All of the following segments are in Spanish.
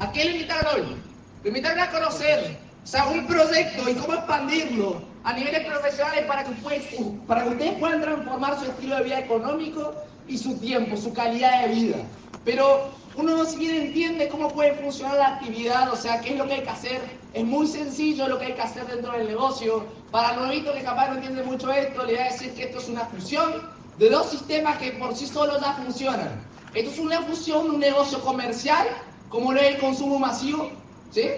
¿A qué lo invitaron hoy? Lo invitaron a conocer, o sea, un proyecto y cómo expandirlo a niveles profesionales para que, ustedes, para puedan transformar su estilo de vida económico y su tiempo, su calidad de vida. Pero uno no siquiera entiende cómo puede funcionar la actividad, o sea, qué es lo que hay que hacer. Es muy sencillo lo que hay que hacer dentro del negocio. Para el que capaz no entiende mucho esto, le voy a decir que esto es una fusión de dos sistemas que por sí solos ya funcionan. Esto es una fusión de un negocio comercial, como lo es el consumo masivo, ¿sí?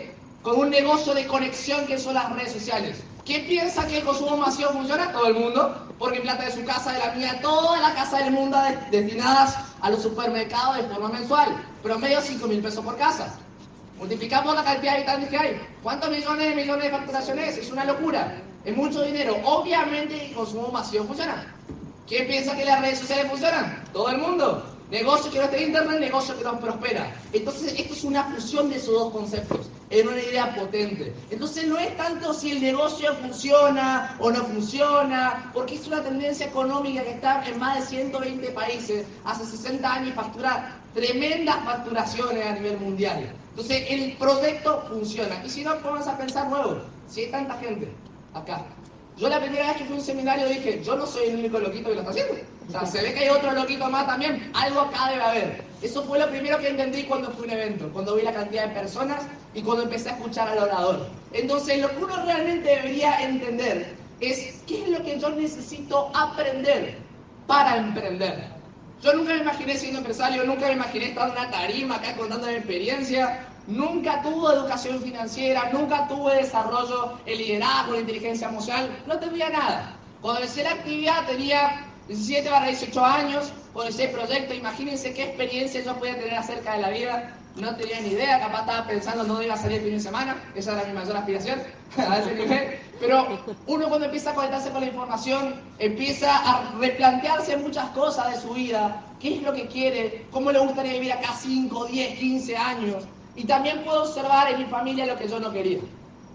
con un negocio de conexión que son las redes sociales. ¿Quién piensa que el consumo masivo funciona? Todo el mundo, porque plata de su casa, de la mía, toda la casa del mundo destinadas a los supermercados de forma mensual. Promedio 5 mil pesos por casa. Multiplicamos la cantidad de habitantes que hay. ¿Cuántos millones de millones de facturaciones? Es una locura. Es mucho dinero. Obviamente el consumo masivo funciona. ¿Quién piensa que las redes sociales funcionan? Todo el mundo. Negocio que no está en internet, negocio que no prospera. Entonces, esto es una fusión de esos dos conceptos. Es una idea potente. Entonces, no es tanto si el negocio funciona o no funciona, porque es una tendencia económica que está en más de 120 países. Hace 60 años y factura tremendas facturaciones a nivel mundial. Entonces, el proyecto funciona. Y si no, vamos a pensar nuevo. Si hay tanta gente acá yo la primera vez que fui a un seminario dije, yo no soy el único loquito que lo está haciendo. O sea, se ve que hay otro loquito más también, algo acá debe haber. Eso fue lo primero que entendí cuando fui a un evento, cuando vi la cantidad de personas y cuando empecé a escuchar al orador. Entonces, lo que uno realmente debería entender es qué es lo que yo necesito aprender para emprender. Yo nunca me imaginé siendo empresario, nunca me imaginé estar en una tarima acá contando mi experiencia, nunca tuvo educación financiera, nunca tuve desarrollo el liderazgo, la inteligencia emocional, no tenía nada. Cuando empecé la actividad tenía 17 para 18 años, con ese proyecto, imagínense qué experiencia yo podía tener acerca de la vida, no tenía ni idea, capaz estaba pensando no iba a salir el fin de semana, esa era mi mayor aspiración. Pero uno cuando empieza a conectarse con la información, empieza a replantearse muchas cosas de su vida, qué es lo que quiere, cómo le gustaría vivir acá 5, 10, 15 años, y también puedo observar en mi familia lo que yo no quería.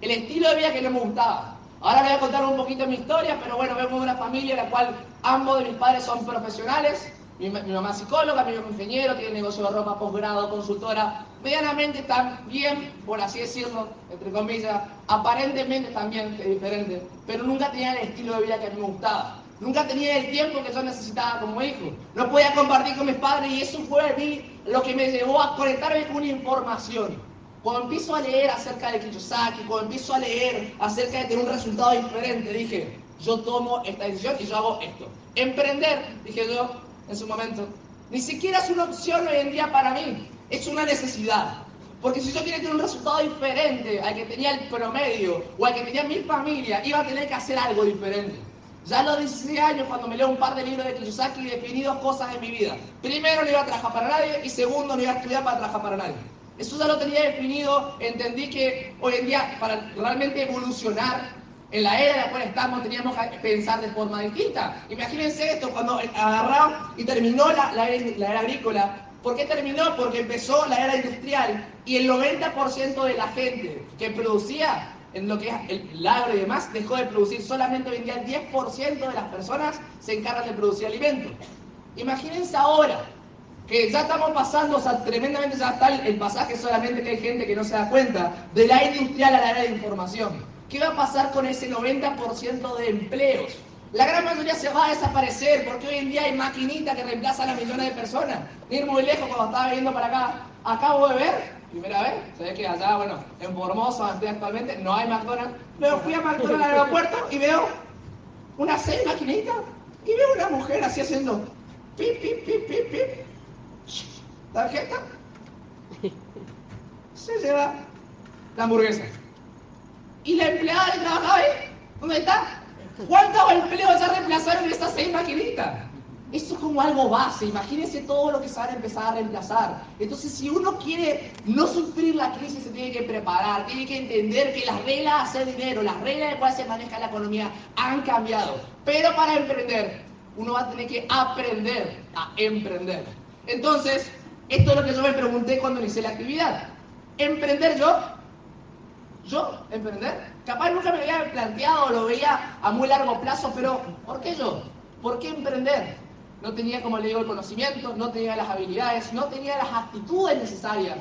El estilo de vida que no me gustaba. Ahora voy a contar un poquito mi historia, pero bueno, vemos una familia en la cual ambos de mis padres son profesionales. Mi, mamá es psicóloga, mi papá ingeniero, tiene negocio de ropa, posgrado, consultora. Medianamente están bien, por así decirlo, entre comillas. Aparentemente también diferentes, pero nunca tenían el estilo de vida que a mí me gustaba. Nunca tenía el tiempo que yo necesitaba como hijo. No podía compartir con mis padres y eso fue mí lo que me llevó a conectarme con una información. Cuando empiezo a leer acerca de Kiyosaki, cuando empiezo a leer acerca de tener un resultado diferente, dije, yo tomo esta decisión y yo hago esto. Emprender, dije yo en su momento, ni siquiera es una opción hoy en día para mí, es una necesidad. Porque si yo quiero tener un resultado diferente al que tenía el promedio o al que tenía mi familia, iba a tener que hacer algo diferente. Ya a los 16 años, cuando me leo un par de libros de Kiyosaki, definí dos cosas en mi vida. Primero, no iba a trabajar para nadie y segundo, no iba a estudiar para trabajar para nadie. Eso ya lo tenía definido, entendí que hoy en día, para realmente evolucionar en la era en la cual estamos, teníamos que pensar de forma distinta. Imagínense esto, cuando agarró y terminó la, la era agrícola, ¿Por qué terminó? Porque empezó la era industrial y el 90% de la gente que producía en lo que es el agro y demás, dejó de producir. Solamente hoy el 10% de las personas se encargan de producir alimentos. Imagínense ahora que ya estamos pasando, o sea, tremendamente ya está el, pasaje solamente que hay gente que no se da cuenta, de la industrial a la era de información. ¿Qué va a pasar con ese 90% de empleos? La gran mayoría se va a desaparecer porque hoy en día hay maquinitas que reemplazan a millones de personas. Ir muy lejos cuando estaba viniendo para acá. Acabo de ver primera vez. Ve que allá, bueno, en Formosa actualmente no hay McDonald's. Pero fui a McDonald's al aeropuerto y veo unas seis maquinitas y veo una mujer así haciendo pip, pip, pip, pip, pip. Tarjeta. Se lleva la hamburguesa. ¿Y la empleada que trabajaba ahí? ¿Dónde está? ¿Cuántos empleos ya reemplazaron estas seis maquinitas? Esto es como algo base, imagínense todo lo que se va a empezar a reemplazar. Entonces, si uno quiere no sufrir la crisis, se tiene que preparar, tiene que entender que las reglas de hacer dinero, las reglas de cuál se maneja la economía han cambiado. Pero para emprender, uno va a tener que aprender a emprender. Entonces, esto es lo que yo me pregunté cuando inicié la actividad. ¿Emprender yo? ¿Yo? ¿Emprender? Capaz nunca me había planteado, lo veía a muy largo plazo, pero ¿por qué yo? ¿Por qué emprender? No tenía, como le digo, el conocimiento, no tenía las habilidades, no tenía las actitudes necesarias.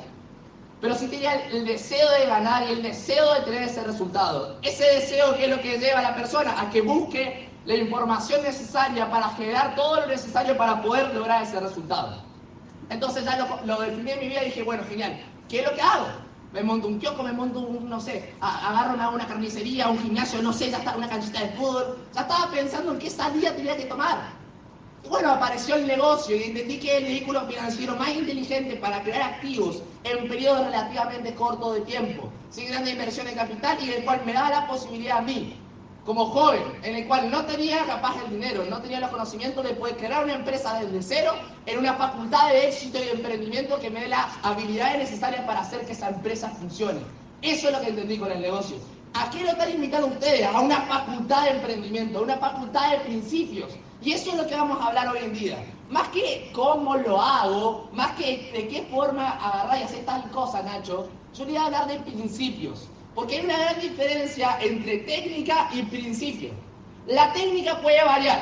pero sí tenía el deseo de ganar y el deseo de tener ese resultado. Ese deseo que es lo que lleva a la persona a que busque la información necesaria para generar todo lo necesario para poder lograr ese resultado. Entonces ya lo, lo definí en mi vida y dije, bueno, genial, ¿qué es lo que hago? Me monto un kiosco, me monto un, no sé, agarro una, carnicería, un gimnasio, no sé, ya está una canchita de fútbol. Ya estaba pensando en qué salida tenía que tomar. Bueno, apareció el negocio y entendí que el vehículo financiero más inteligente para crear activos en periodos relativamente cortos de tiempo, sin grandes inversión en capital y el cual me da la posibilidad a mí, como joven, en el cual no tenía capaz el dinero, no tenía los conocimientos de poder crear una empresa desde cero en una facultad de éxito y de emprendimiento que me dé las habilidades necesarias para hacer que esa empresa funcione. Eso es lo que entendí con el negocio. ¿A qué lo están invitando ustedes? A una facultad de emprendimiento, a una facultad de principios. Y eso es lo que vamos a hablar hoy en día. Más que cómo lo hago, más que de qué forma agarrar y hacer tal cosa, Nacho, yo le voy a hablar de principios. Porque hay una gran diferencia entre técnica y principio. La técnica puede variar,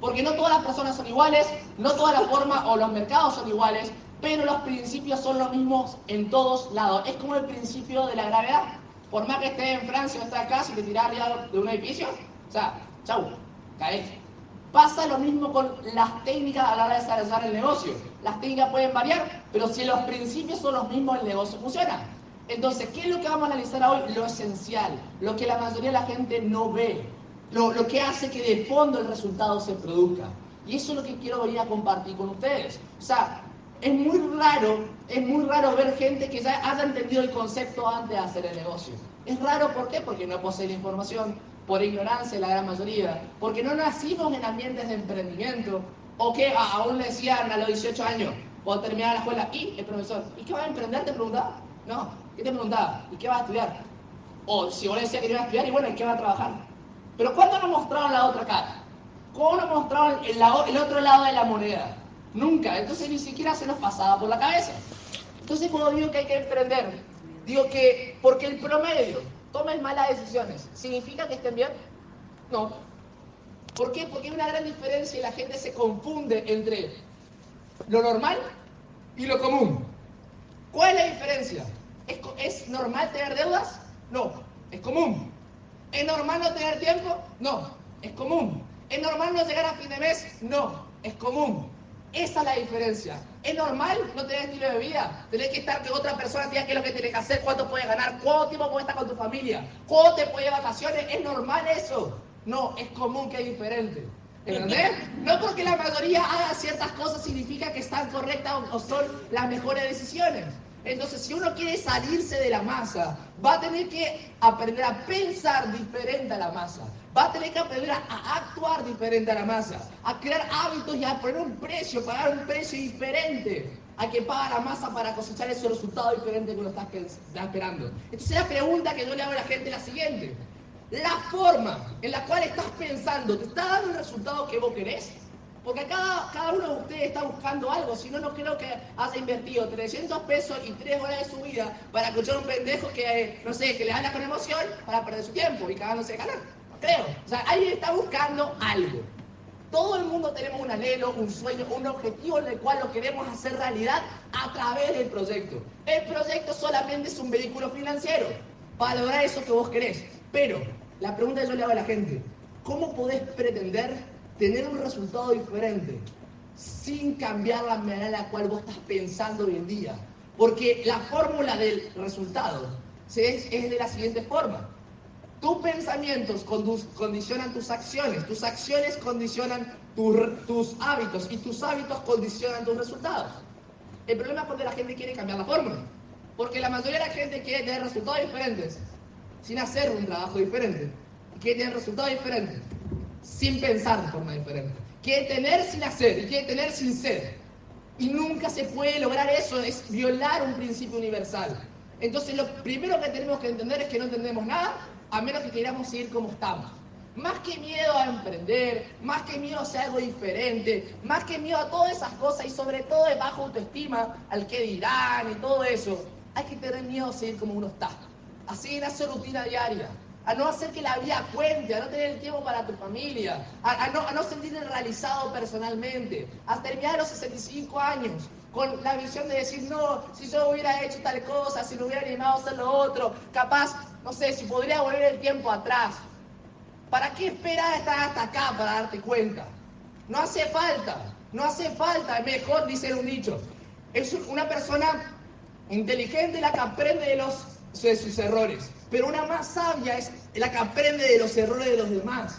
porque no todas las personas son iguales, no todas las formas o los mercados son iguales, pero los principios son los mismos en todos lados. Es como el principio de la gravedad. Por más que esté en Francia o esté acá, si te tiras arriba de un edificio, o sea, chau, caes. Pasa lo mismo con las técnicas a la hora de desarrollar el negocio. Las técnicas pueden variar, pero si los principios son los mismos, el negocio funciona. Entonces, ¿qué es lo que vamos a analizar hoy? Lo esencial, lo que la mayoría de la gente no ve, lo, lo que hace que de fondo el resultado se produzca. Y eso es lo que quiero venir a compartir con ustedes. O sea, es muy raro, es muy raro ver gente que ya haya entendido el concepto antes de hacer el negocio. Es raro, ¿por qué? Porque no posee la información, por ignorancia la gran mayoría, porque no nacimos en ambientes de emprendimiento, o que aún le decían a los 18 años, o terminar la escuela, y el profesor, ¿y qué va a emprender? Te preguntaba. No, ¿qué te preguntaba? ¿Y qué vas a estudiar? O si vos le decías que iba a estudiar, y bueno, ¿y qué va a trabajar? Pero ¿cuándo nos mostraron la otra cara? ¿Cómo nos mostraron el, el otro lado de la moneda? Nunca. Entonces ni siquiera se nos pasaba por la cabeza. Entonces cuando digo que hay que emprender, digo que porque el promedio tomen malas decisiones, ¿significa que estén bien? No. ¿Por qué? Porque hay una gran diferencia y la gente se confunde entre lo normal y lo común. ¿Cuál es la diferencia? ¿Es, ¿Es, normal tener deudas? No, es común. ¿Es normal no tener tiempo? No, es común. ¿Es normal no llegar a fin de mes? No, es común. Esa es la diferencia. ¿Es normal no tener estilo de vida? Tener que estar que otra persona diga qué es lo que tienes que hacer, cuánto puedes ganar, cuánto tiempo puedes estar con tu familia, cuánto te puedes ir vacaciones. ¿Es normal eso? No, es común que es diferente. ¿Entendés? No porque la mayoría haga ciertas cosas significa que están correctas o son las mejores decisiones. Entonces, si uno quiere salirse de la masa, va a tener que aprender a pensar diferente a la masa. Va a tener que aprender a actuar diferente a la masa, a crear hábitos y a poner un precio, pagar un precio diferente a que paga la masa para cosechar ese resultado diferente que uno está, esperando. Entonces la pregunta que yo le hago a la gente es la siguiente. La forma en la cual estás pensando, ¿te está dando el resultado que vos querés? Porque cada, cada uno de ustedes está buscando algo, si no, no creo que haya invertido 300 pesos y 3 horas de su vida para escuchar a un pendejo que, no sé, que le habla con emoción para perder su tiempo y cagándose de ganar. Creo. O sea, alguien está buscando algo. Todo el mundo tenemos un anhelo, un sueño, un objetivo en el cual lo queremos hacer realidad a través del proyecto. El proyecto solamente es un vehículo financiero para lograr eso que vos querés. Pero la pregunta que yo le hago a la gente, ¿cómo podés pretender tener un resultado diferente sin cambiar la manera en la cual vos estás pensando hoy en día. Porque la fórmula del resultado es, de la siguiente forma. Tus pensamientos condicionan tus acciones, tus acciones condicionan tus hábitos y tus hábitos condicionan tus resultados. El problema es cuando la gente quiere cambiar la fórmula. Porque la mayoría de la gente quiere tener resultados diferentes sin hacer un trabajo diferente. Quiere tener resultados diferentes sin pensar de forma diferente. Quiere tener sin hacer y quiere tener sin ser. Y nunca se puede lograr eso, es violar un principio universal. Entonces lo primero que tenemos que entender es que no entendemos nada a menos que queramos seguir como estamos. Más que miedo a emprender, más que miedo a hacer algo diferente, más que miedo a todas esas cosas y sobre todo de bajo autoestima, al que dirán y todo eso, hay que tener miedo a seguir como uno está, a seguir a hacer rutina diaria, a no hacer que la vida cuente, a no tener el tiempo para tu familia, a, no, a no realizado personalmente, a terminar los 65 años con la visión de decir, no, si yo hubiera hecho tal cosa, si me hubiera animado a hacer lo otro, capaz, no sé, si podría volver el tiempo atrás. ¿Para qué esperar estar hasta acá para darte cuenta? No hace falta, no hace falta, mejor dice un dicho. Es una persona inteligente la que aprende de, los, de sus errores, pero una más sabia es la que aprende de los errores de los demás.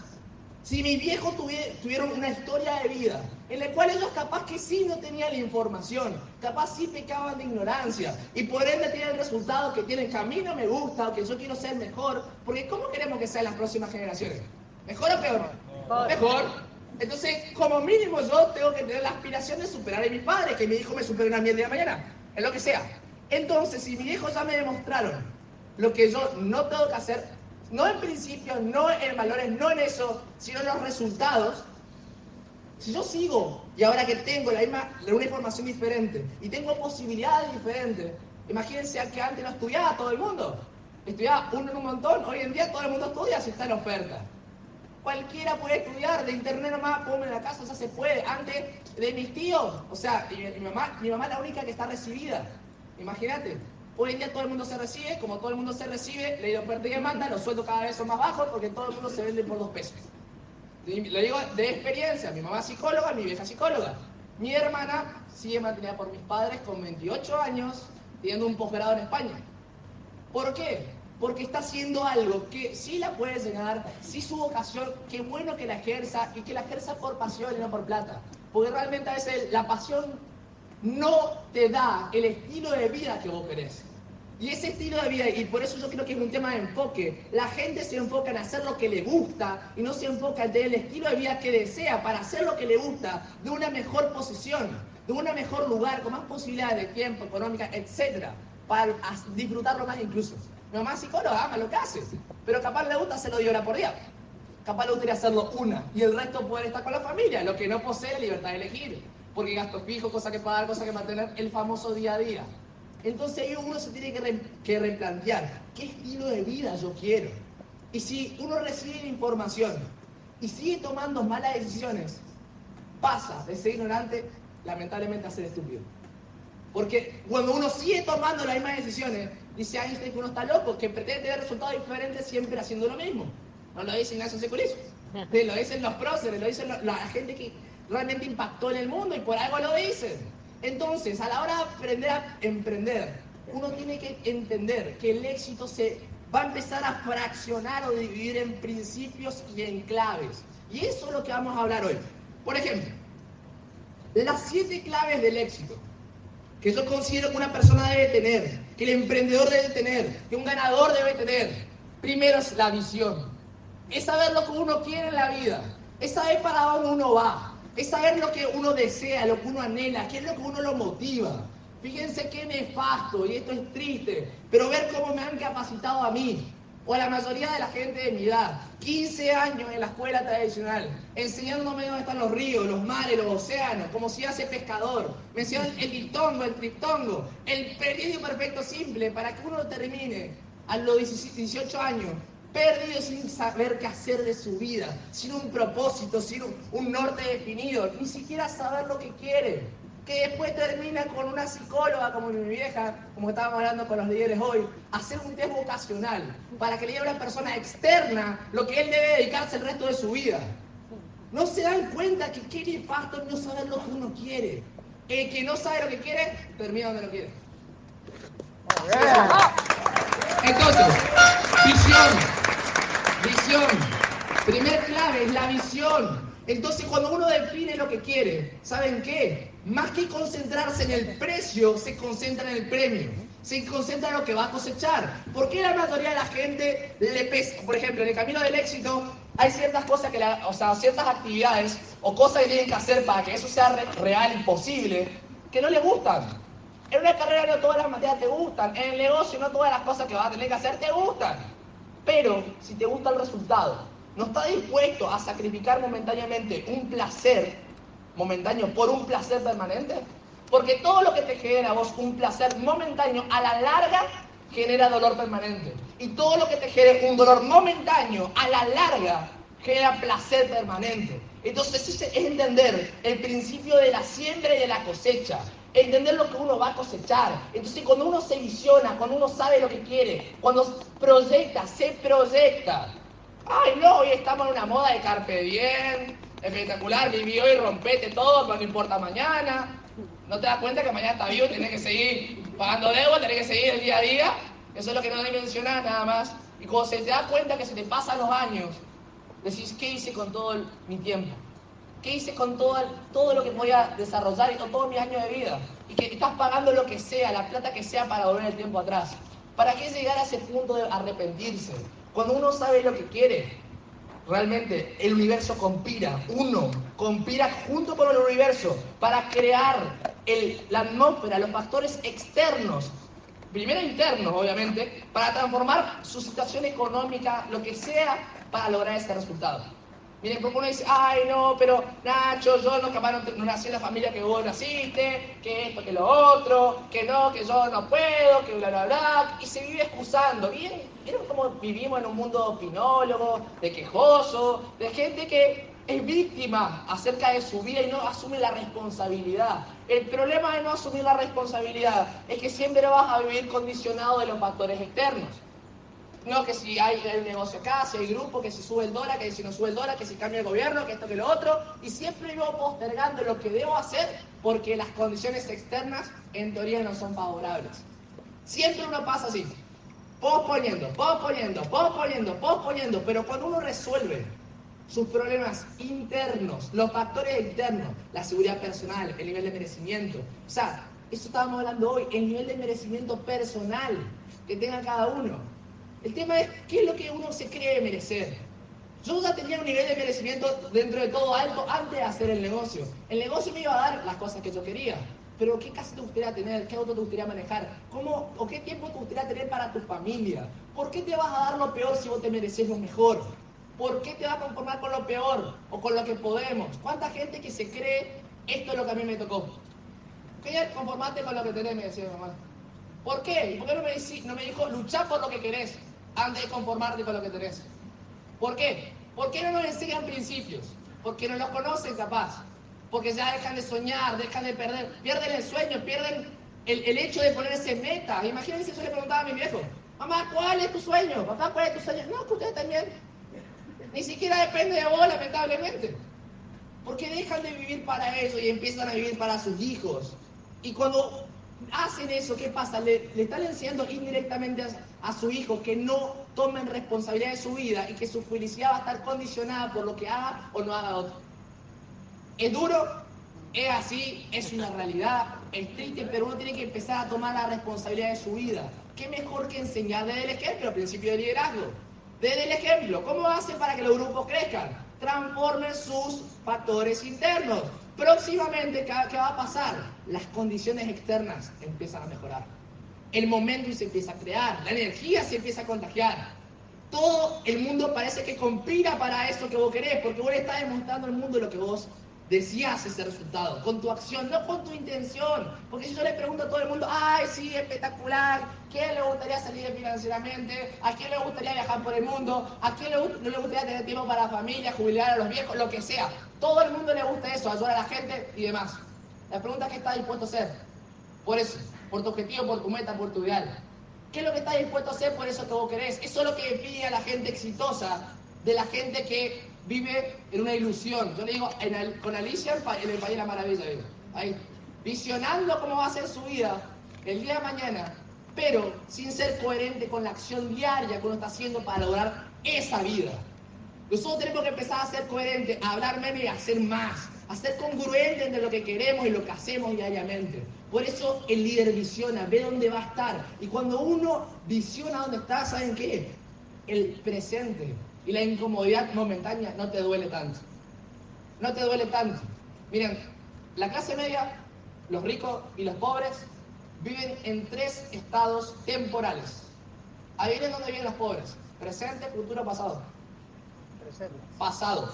Si mis viejos tuvieron una historia de vida en la cual ellos capaz que sí no tenían la información, capaz sí pecaban de ignorancia y por ende tienen el resultado que tienen que a mí no me gusta o que yo quiero ser mejor, porque ¿cómo queremos que sean las próximas generaciones? ¿Mejor o peor? Mejor. Entonces, como mínimo yo tengo que tener la aspiración de superar a mis padres, que mi hijo me supere a mí el día de mañana, en lo que sea. Entonces, si mis hijos ya me demostraron lo que yo no tengo que hacer, no en principios, no en valores, no en eso, sino en los resultados. Si yo sigo y ahora que tengo la misma, una información diferente y tengo posibilidades diferentes, imagínense que antes no estudiaba todo el mundo. Estudiaba uno en un montón, hoy en día todo el mundo estudia si está en oferta. Cualquiera puede estudiar, de internet nomás, ponme en la casa, o sea, se puede. Antes de mis tíos, o sea, mi, mamá, mi mamá es la única que está recibida. Imagínate, Hoy en día todo el mundo se recibe, como todo el mundo se recibe, le oferta y demanda, los sueldos cada vez son más bajos porque todo el mundo se vende por dos pesos. Lo digo de experiencia, mi mamá psicóloga, mi vieja psicóloga. Mi hermana sigue mantenida por mis padres con 28 años, teniendo un posgrado en España. ¿Por qué? Porque está haciendo algo que sí la puede llegar, sí su vocación, qué bueno que la ejerza y que la ejerza por pasión y no por plata. Porque realmente a veces la pasión no te da el estilo de vida que vos querés. Y ese estilo de vida, y por eso yo creo que es un tema de enfoque, la gente se enfoca en hacer lo que le gusta y no se enfoca en tener el estilo de vida que desea para hacer lo que le gusta de una mejor posición, de un mejor lugar, con más posibilidades de tiempo, económica, etcétera, para disfrutarlo más incluso. Mi mamá psicóloga ama lo que hace, pero capaz le gusta hacerlo de hora por día. Capaz le gustaría hacerlo una y el resto poder estar con la familia, lo que no posee la libertad de elegir porque gastos fijos, cosas que pagar, cosas que mantener, el famoso día a día. Entonces ahí uno se tiene que, que replantear, ¿qué estilo de vida yo quiero? Y si uno recibe información y sigue tomando malas decisiones, pasa de ser ignorante, lamentablemente, a ser estúpido. Porque cuando uno sigue tomando las mismas decisiones, dice Einstein que uno está loco, que pretende tener resultados diferentes siempre haciendo lo mismo. No lo dice Ignacio Seculis, lo dicen los próceres, lo dicen la gente que realmente impactó en el mundo y por algo lo dicen. Entonces, a la hora de aprender a emprender, uno tiene que entender que el éxito se va a empezar a fraccionar o dividir en principios y en claves. Y eso es lo que vamos a hablar hoy. Por ejemplo, las siete claves del éxito que yo considero que una persona debe tener, que el emprendedor debe tener, que un ganador debe tener. Primero es la visión. Es saber lo que uno quiere en la vida. Es saber para dónde uno va es saber lo que uno desea, lo que uno anhela, qué es lo que uno lo motiva. Fíjense qué nefasto, y esto es triste, pero ver cómo me han capacitado a mí, o a la mayoría de la gente de mi edad, 15 años en la escuela tradicional, enseñándome dónde están los ríos, los mares, los océanos, cómo se hace pescador. Me enseñaron el diptongo, el triptongo, el periodo perfecto simple, para que uno termine a los 18 años perdido sin saber qué hacer de su vida, sin un propósito, sin un, norte definido, ni siquiera saber lo que quiere. Que después termina con una psicóloga como mi vieja, como estábamos hablando con los líderes hoy, hacer un test vocacional para que le diga a una persona externa lo que él debe dedicarse el resto de su vida. No se dan cuenta que qué nefasto no saber lo que uno quiere. El que no sabe lo que quiere, termina donde lo quiere. Entonces, visión, visión. Primer clave es la visión. Entonces, cuando uno define lo que quiere, ¿saben qué? Más que concentrarse en el precio, se concentra en el premio. Se concentra en lo que va a cosechar. ¿Por qué la mayoría de la gente le pesa? Por ejemplo, en el camino del éxito hay ciertas cosas que, la, o sea, ciertas actividades o cosas que tienen que hacer para que eso sea real y posible, que no le gustan. En una carrera no todas las materias te gustan. En el negocio no todas las cosas que vas a tener que hacer te gustan. Pero si te gusta el resultado, no estás dispuesto a sacrificar momentáneamente un placer momentáneo por un placer permanente. Porque todo lo que te genera a vos un placer momentáneo a la larga genera dolor permanente. Y todo lo que te genere un dolor momentáneo, a la larga, genera placer permanente. Entonces es entender el principio de la siembra y de la cosecha entender lo que uno va a cosechar. Entonces, cuando uno se visiona, cuando uno sabe lo que quiere, cuando proyecta, se proyecta. Ay, no, hoy estamos en una moda de carpe diem, espectacular, viví hoy, rompete todo, pero no importa mañana. ¿No te das cuenta que mañana está vivo tenés que seguir pagando deuda, tenés que seguir el día a día? Eso es lo que no dimensionar nada más. Y cuando se te da cuenta que se te pasan los años, decís, ¿qué hice con todo mi tiempo? ¿Qué hice con todo, todo lo que voy a desarrollar y con todos mis años de vida? Y que estás pagando lo que sea, la plata que sea para volver el tiempo atrás. ¿Para qué llegar a ese punto de arrepentirse? Cuando uno sabe lo que quiere, realmente el universo conspira, uno conspira junto con el universo para crear el, la atmósfera, los factores externos, primero internos obviamente, para transformar su situación económica, lo que sea, para lograr ese resultado. Miren, porque uno dice, ay no, pero Nacho, yo no, capaz no, nací en la familia que vos naciste, que esto, que lo otro, que no, que yo no puedo, que bla, bla, bla, y se vive excusando. ¿Vieron, ¿Vieron cómo vivimos en un mundo opinólogo, de quejoso, de gente que es víctima acerca de su vida y no asume la responsabilidad? El problema de no asumir la responsabilidad es que siempre vas a vivir condicionado de los factores externos. No, que si hay el negocio acá, si hay grupo, que si sube el dólar, que si no sube el dólar, que si cambia el gobierno, que esto, que lo otro. Y siempre vivo postergando lo que debo hacer porque las condiciones externas en teoría no son favorables. Siempre uno pasa así, posponiendo, posponiendo, posponiendo, posponiendo. Pero cuando uno resuelve sus problemas internos, los factores externos, la seguridad personal, el nivel de merecimiento, o sea, eso estábamos hablando hoy, el nivel de merecimiento personal que tenga cada uno el tema es qué es lo que uno se cree merecer. Yo ya tenía un nivel de merecimiento dentro de todo alto antes de hacer el negocio. El negocio me iba a dar las cosas que yo quería. Pero ¿qué casa te gustaría tener? ¿Qué auto te gustaría manejar? ¿Cómo o qué tiempo te gustaría tener para tu familia? ¿Por qué te vas a dar lo peor si vos te mereces lo mejor? ¿Por qué te vas a conformar con lo peor o con lo que podemos? ¿Cuánta gente que se cree esto es lo que a mí me tocó? ¿Qué conformarte con lo que tenés? Me decía mi mamá. ¿Por qué? ¿Y por qué no me, dijo luchar por lo que querés? Antes de conformarte con lo que tenés. ¿Por qué? ¿Por qué no nos enseñan principios? Porque no los conocen capaz. Porque ya dejan de soñar, dejan de perder, pierden el sueño, pierden el, hecho de ponerse meta. Imagínense, yo le preguntaba a mi viejo, mamá, ¿cuál es tu sueño? Papá, ¿cuál es tu sueño? No, que ustedes también. Ni siquiera depende de vos, lamentablemente. Porque dejan de vivir para eso y empiezan a vivir para sus hijos. Y cuando hacen eso, ¿qué pasa? Le, están enseñando indirectamente a, su hijo que no tomen responsabilidad de su vida y que su felicidad va a estar condicionada por lo que haga o no haga otro. Es duro, es así, es una realidad, es triste, pero uno tiene que empezar a tomar la responsabilidad de su vida. ¿Qué mejor que enseñar desde el ejemplo, principio de liderazgo? Desde el ejemplo, ¿cómo hacen para que los grupos crezcan? Transformen sus factores internos. Próximamente, ¿qué va a pasar? Las condiciones externas empiezan a mejorar. El momento se empieza a crear, la energía se empieza a contagiar. Todo el mundo parece que conspira para eso que vos querés, porque vos le estás demostrando al mundo lo que vos decías ese resultado, con tu acción, no con tu intención. Porque si yo le pregunto a todo el mundo, ay, sí, espectacular, ¿quién le gustaría salir financieramente? ¿A quién le gustaría viajar por el mundo? ¿A quién no le gustaría tener tiempo para la familia, jubilar a los viejos, lo que sea? Todo el mundo le gusta eso, ayudar a la gente y demás. La pregunta es qué estás dispuesto a hacer. Por eso, por tu objetivo, por tu meta, por tu ideal. ¿Qué es lo que estás dispuesto a hacer por eso que vos querés? Eso es lo que pide a la gente exitosa, de la gente que vive en una ilusión. Yo le digo, con Alicia en el País de la Maravilla, ahí, visionando cómo va a ser su vida el día de mañana, pero sin ser coherente con la acción diaria que uno está haciendo para lograr esa vida. Nosotros tenemos que empezar a ser coherentes, a hablar menos y a hacer más, a ser congruentes entre lo que queremos y lo que hacemos diariamente. Por eso el líder visiona, ve dónde va a estar. Y cuando uno visiona dónde está, ¿saben qué? El presente y la incomodidad momentánea no te duele tanto. No te duele tanto. Miren, la clase media, los ricos y los pobres viven en tres estados temporales. Ahí vienen donde viven los pobres. Presente, futuro, pasado. Pasado.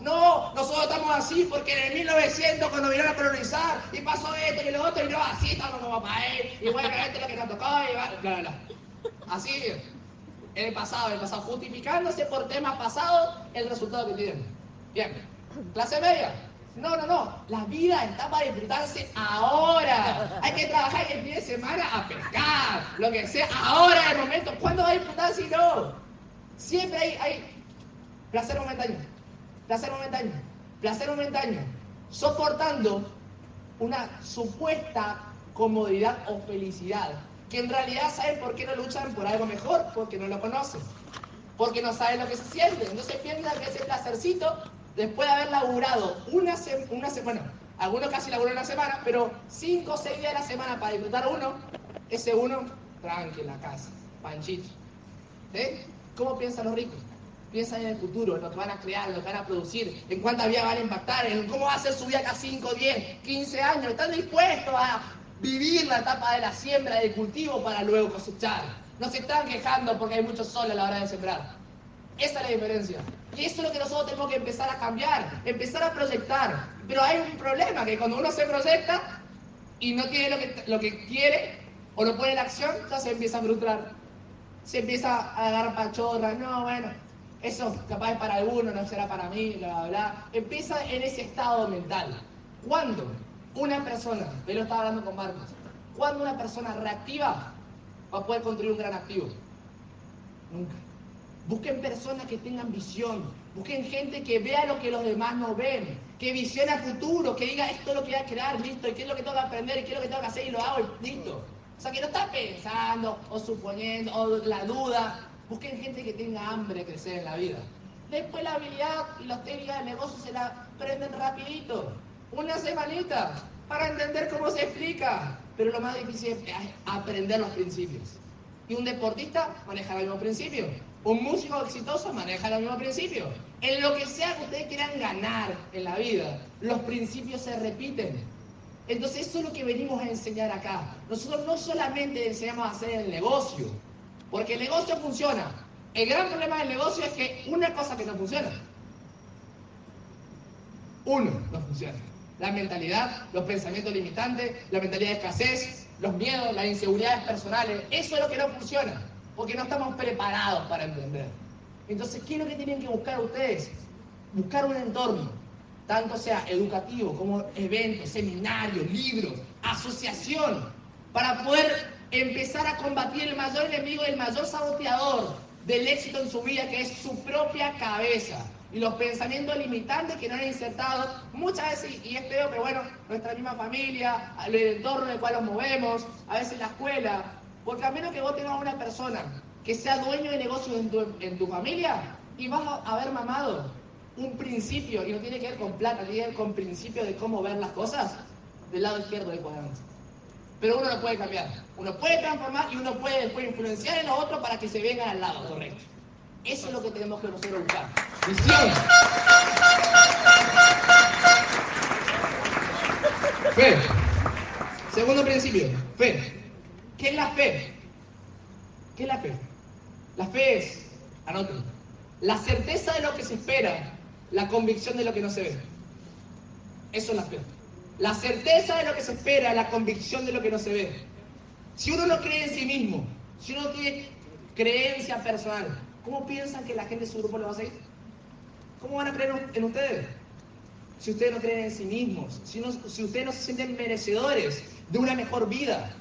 No, nosotros estamos así porque en el 1900 cuando vinieron a colonizar y pasó esto y lo otro y no, así estamos como para él y bueno, esto es lo que nos tocó y bla, bla, bla. Así, En el pasado, el pasado, justificándose por temas pasados el resultado que tienen. Bien. Clase media. No, no, no. La vida está para disfrutarse ahora. Hay que trabajar el fin de semana a pescar, lo que sea. Ahora, el momento. ¿Cuándo va a disfrutar si no? Siempre hay, hay placer momentáneo. Placer momentáneo. Placer momentáneo. Soportando una supuesta comodidad o felicidad. Que en realidad saben por qué no luchan por algo mejor, porque no lo conocen. Porque no saben lo que se siente. Entonces que ese placercito después de haber laburado una, una semana, algunos casi laburan una semana, pero cinco o seis días de la semana para disfrutar uno, ese uno, tranqui en la casa, panchito. ¿Eh? ¿Cómo piensan los ricos? Piensan en el futuro, en lo que van a crear, en lo que van a producir, en cuánta vida van a impactar, en cómo va a ser su vida acá 5, 10, 15 años. Están dispuestos a vivir la etapa de la siembra, del cultivo, para luego cosechar. No se están quejando porque hay mucho sol a la hora de sembrar. Esa es la diferencia. Y eso es lo que nosotros tenemos que empezar a cambiar, empezar a proyectar. Pero hay un problema, que cuando uno se proyecta y no tiene lo que, lo que quiere o no pone en acción, ya se empieza a frustrar. Se empieza a dar pachorra, no, bueno, eso capaz es para alguno, no será para mí, bla, bla, bla. Empieza en ese estado mental. ¿Cuándo una persona, me lo estaba hablando con Marcos, cuando una persona reactiva va a poder construir un gran activo? Nunca. Busquen personas que tengan visión. Busquen gente que vea lo que los demás no ven. Que visione a futuro, que diga esto es lo que voy a crear, listo, y qué es lo que tengo que aprender, y qué es lo que tengo que hacer, y lo hago, listo. O sea, que no está pensando, o suponiendo, o la duda. Busquen gente que tenga hambre de crecer en la vida. Después la habilidad y las técnicas de negocio se la aprenden rapidito. Una semanita para entender cómo se explica. Pero lo más difícil es aprender los principios. Y un deportista maneja los mismos principios. Un músico exitoso maneja los mismos principios. En lo que sea que ustedes quieran ganar en la vida, los principios se repiten. Entonces eso es lo que venimos a enseñar acá. Nosotros no solamente enseñamos a hacer el negocio, porque el negocio funciona. El gran problema del negocio es que una cosa que no funciona. Uno no funciona. La mentalidad, los pensamientos limitantes, la mentalidad de escasez, los miedos, las inseguridades personales. Eso es lo que no funciona porque no estamos preparados para entender. Entonces, ¿qué es lo que tienen que buscar ustedes? Buscar un entorno, tanto sea educativo como eventos, seminarios, libros, asociación, para poder empezar a combatir el mayor enemigo, el mayor saboteador del éxito en su vida, que es su propia cabeza. Y los pensamientos limitantes que no han insertado muchas veces, y es peor, pero bueno, nuestra misma familia, el entorno en el cual nos movemos, a veces la escuela, porque a menos que vos tengas una persona que sea dueño de negocios en tu, familia y vas a haber mamado un principio, y no tiene que ver con plata, tiene que ver con principio de cómo ver las cosas, del lado izquierdo del cuadrante. Pero uno lo puede cambiar, uno puede transformar y uno puede después influenciar en los otros para que se vengan al lado correcto. Eso es lo que tenemos que nosotros buscar. Visión. Fe. Segundo principio, fe. ¿Qué es la fe? ¿Qué es la fe? La fe es, anoten, la certeza de lo que se espera, la convicción de lo que no se ve. Eso es la fe. La certeza de lo que se espera, la convicción de lo que no se ve. Si uno no cree en sí mismo, si uno no tiene creencia personal, ¿cómo piensan que la gente de su grupo lo va a seguir? ¿Cómo van a creer en ustedes? Si ustedes no creen en sí mismos, si, si ustedes no se sienten merecedores de una mejor vida,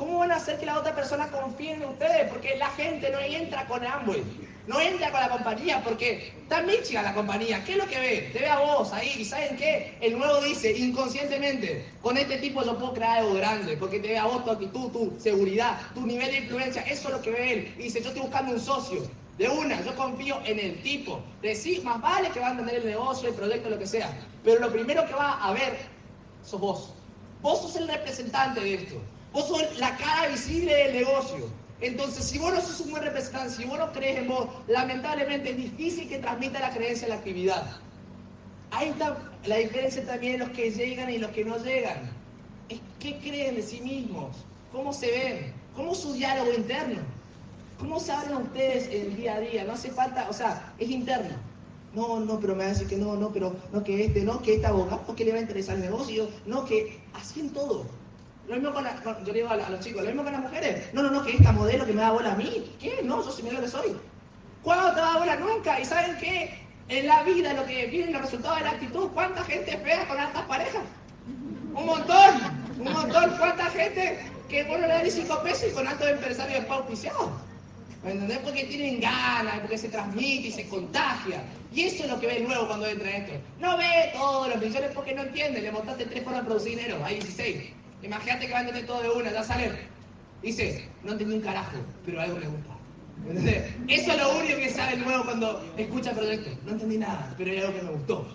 ¿Cómo van a hacer que la otra persona confíe en ustedes? Porque la gente no entra con Amway, no entra con la compañía, porque está Michigan la compañía. ¿Qué es lo que ve? Te ve a vos ahí. ¿Y saben qué? El nuevo dice, inconscientemente, con este tipo yo puedo crear algo grande, porque te ve a vos tu actitud, tu seguridad, tu nivel de influencia. Eso es lo que ve él. Y dice, yo estoy buscando un socio. De una, yo confío en el tipo. Decís, más vale que va a tener el negocio, el proyecto, lo que sea. Pero lo primero que va a ver sos vos. Vos sos el representante de esto. Vos sos la cara visible del negocio. Entonces, si vos no sos un buen representante, si vos no crees en vos, lamentablemente es difícil que transmita la creencia en la actividad. Ahí está la diferencia también de los que llegan y los que no llegan. Es qué creen de sí mismos, cómo se ven, cómo su diálogo interno, cómo se hablan ustedes el día a día. No hace falta, o sea, es interno. No, no, pero me va a decir que no, no, pero no que este, no, que este abogado, que le va a interesar el negocio, no, que así en todo Lo mismo con, la, yo digo a, los chicos, lo mismo con las mujeres. No, no, no, que esta modelo que me da bola a mí. ¿Qué? No, yo sí me lo que soy. ¿Cuándo te da bola? Nunca. ¿Y saben qué? En la vida lo que viene los resultados de la actitud. ¿Cuánta gente espera con altas parejas? Un montón, un montón. ¿Cuánta gente que bueno le da 5 pesos y con altos empresarios después auspiciados? ¿Me entendés? Porque tienen ganas, porque se transmite y se contagia. Y eso es lo que ve nuevo cuando entra esto. No ve todos los millones porque no entiende. Le montaste tres formas de producir dinero, hay 16. Imagínate que va a entender todo de una, ya sale. Dice, no entendí un carajo, pero algo le gusta. ¿Entendés? Eso es lo único que sabe nuevo cuando escucha el proyecto. No entendí nada, pero hay algo que me gustó.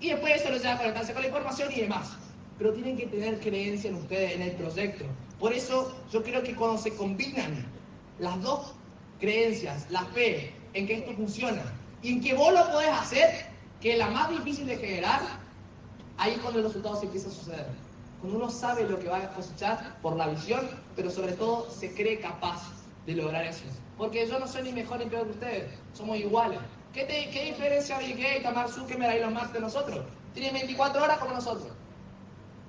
Y después eso lo lleva a conectarse con la información y demás. Pero tienen que tener creencia en ustedes, en el proyecto. Por eso yo creo que cuando se combinan las dos creencias, la fe en que esto funciona y en que vos lo podés hacer, que es la más difícil de generar, ahí es cuando el resultado se empieza a suceder. Uno sabe lo que va a cosechar por la visión, pero sobre todo se cree capaz de lograr eso. Porque yo no soy ni mejor ni peor que ustedes, somos iguales. ¿Qué, diferencia Bill Gates, Mark Zuckerberg y los más de nosotros? Tienen 24 horas como nosotros.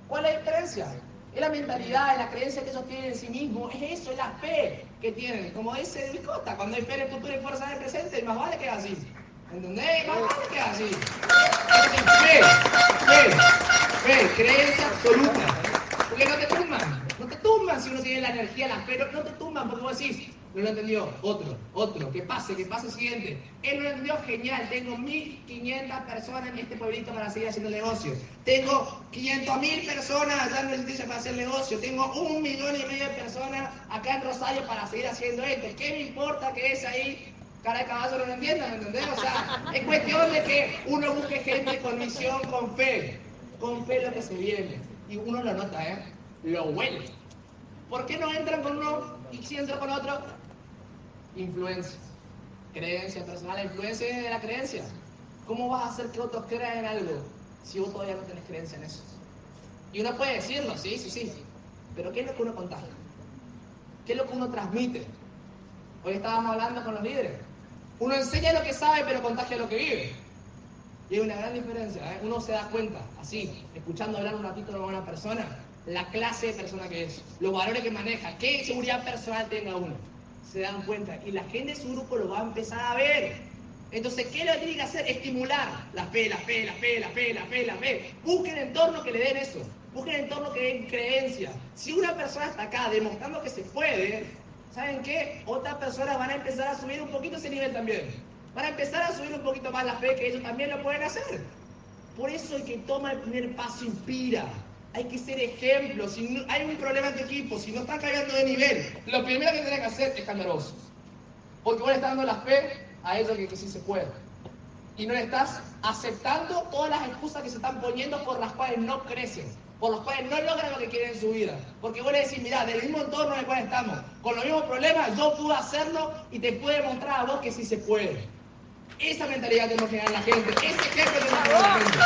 ¿Cuál es la diferencia? Es la mentalidad, es la creencia que ellos tienen en sí mismos, es eso, es la fe que tienen. Como dice Biscotta, cuando hay fe en el futuro y fuerza en el presente, más vale que así. ¿Entendés? Que así. Fe, fe, fe, creencia absoluta. Porque no te tumban, no te tumban si uno tiene la energía, la fe, no te tumban porque vos decís, no lo entendió. Otro, otro. Que pase, que pase siguiente. Él no lo entendió, genial. Tengo 1.500 personas en este pueblito para seguir haciendo negocios. Tengo 500.000 personas allá en el para hacer negocio. Tengo un millón y medio de personas acá en Rosario para seguir haciendo esto. ¿Qué me importa que es ahí? Cara de caballo no lo entienda, ¿me entendés? O sea, es cuestión de que uno busque gente con misión, con fe. Con fe lo que se viene. Y uno lo nota, ¿eh? Lo huele. ¿Por qué no entran con uno y si entran con otro? influencia. Creencia personal, influencia de la creencia. ¿Cómo vas a hacer que otros crean en algo si vos todavía no tenés creencia en eso? Y uno puede decirlo, sí, sí, sí. Pero ¿qué es lo que uno contagia? ¿Qué es lo que uno transmite? Hoy estábamos hablando con los líderes. Uno enseña lo que sabe, pero contagia lo que vive. Y hay una gran diferencia. ¿eh? Uno se da cuenta, así, escuchando hablar un ratito de una persona, la clase de persona que es, los valores que maneja, qué seguridad personal tenga uno se dan cuenta y la gente de su grupo lo va a empezar a ver. Entonces, ¿qué lo tiene que hacer? Estimular la fe, la fe, la fe, la fe, la fe, la fe. Busquen entorno que le den eso. Busquen entorno que den creencia. Si una persona está acá demostrando que se puede, ¿saben qué? Otras personas van a empezar a subir un poquito ese nivel también. Van a empezar a subir un poquito más la fe que ellos también lo pueden hacer. Por eso el que toma el primer paso inspira hay que ser ejemplo. Si hay un problema en tu equipo, si no estás cayendo de nivel, lo primero que tienes que hacer es cambiar vos. Porque vos le estás dando la fe a ellos que, que sí se puede. Y no le estás aceptando todas las excusas que se están poniendo por las cuales no crecen, por las cuales no logran lo que quieren en su vida. Porque vos le decís, mira, del mismo entorno en el cual estamos, con los mismos problemas, yo pude hacerlo y te puedo mostrar a vos que sí se puede. Esa mentalidad tenemos que generar la gente, ese ejemplo tenemos que generar la gente.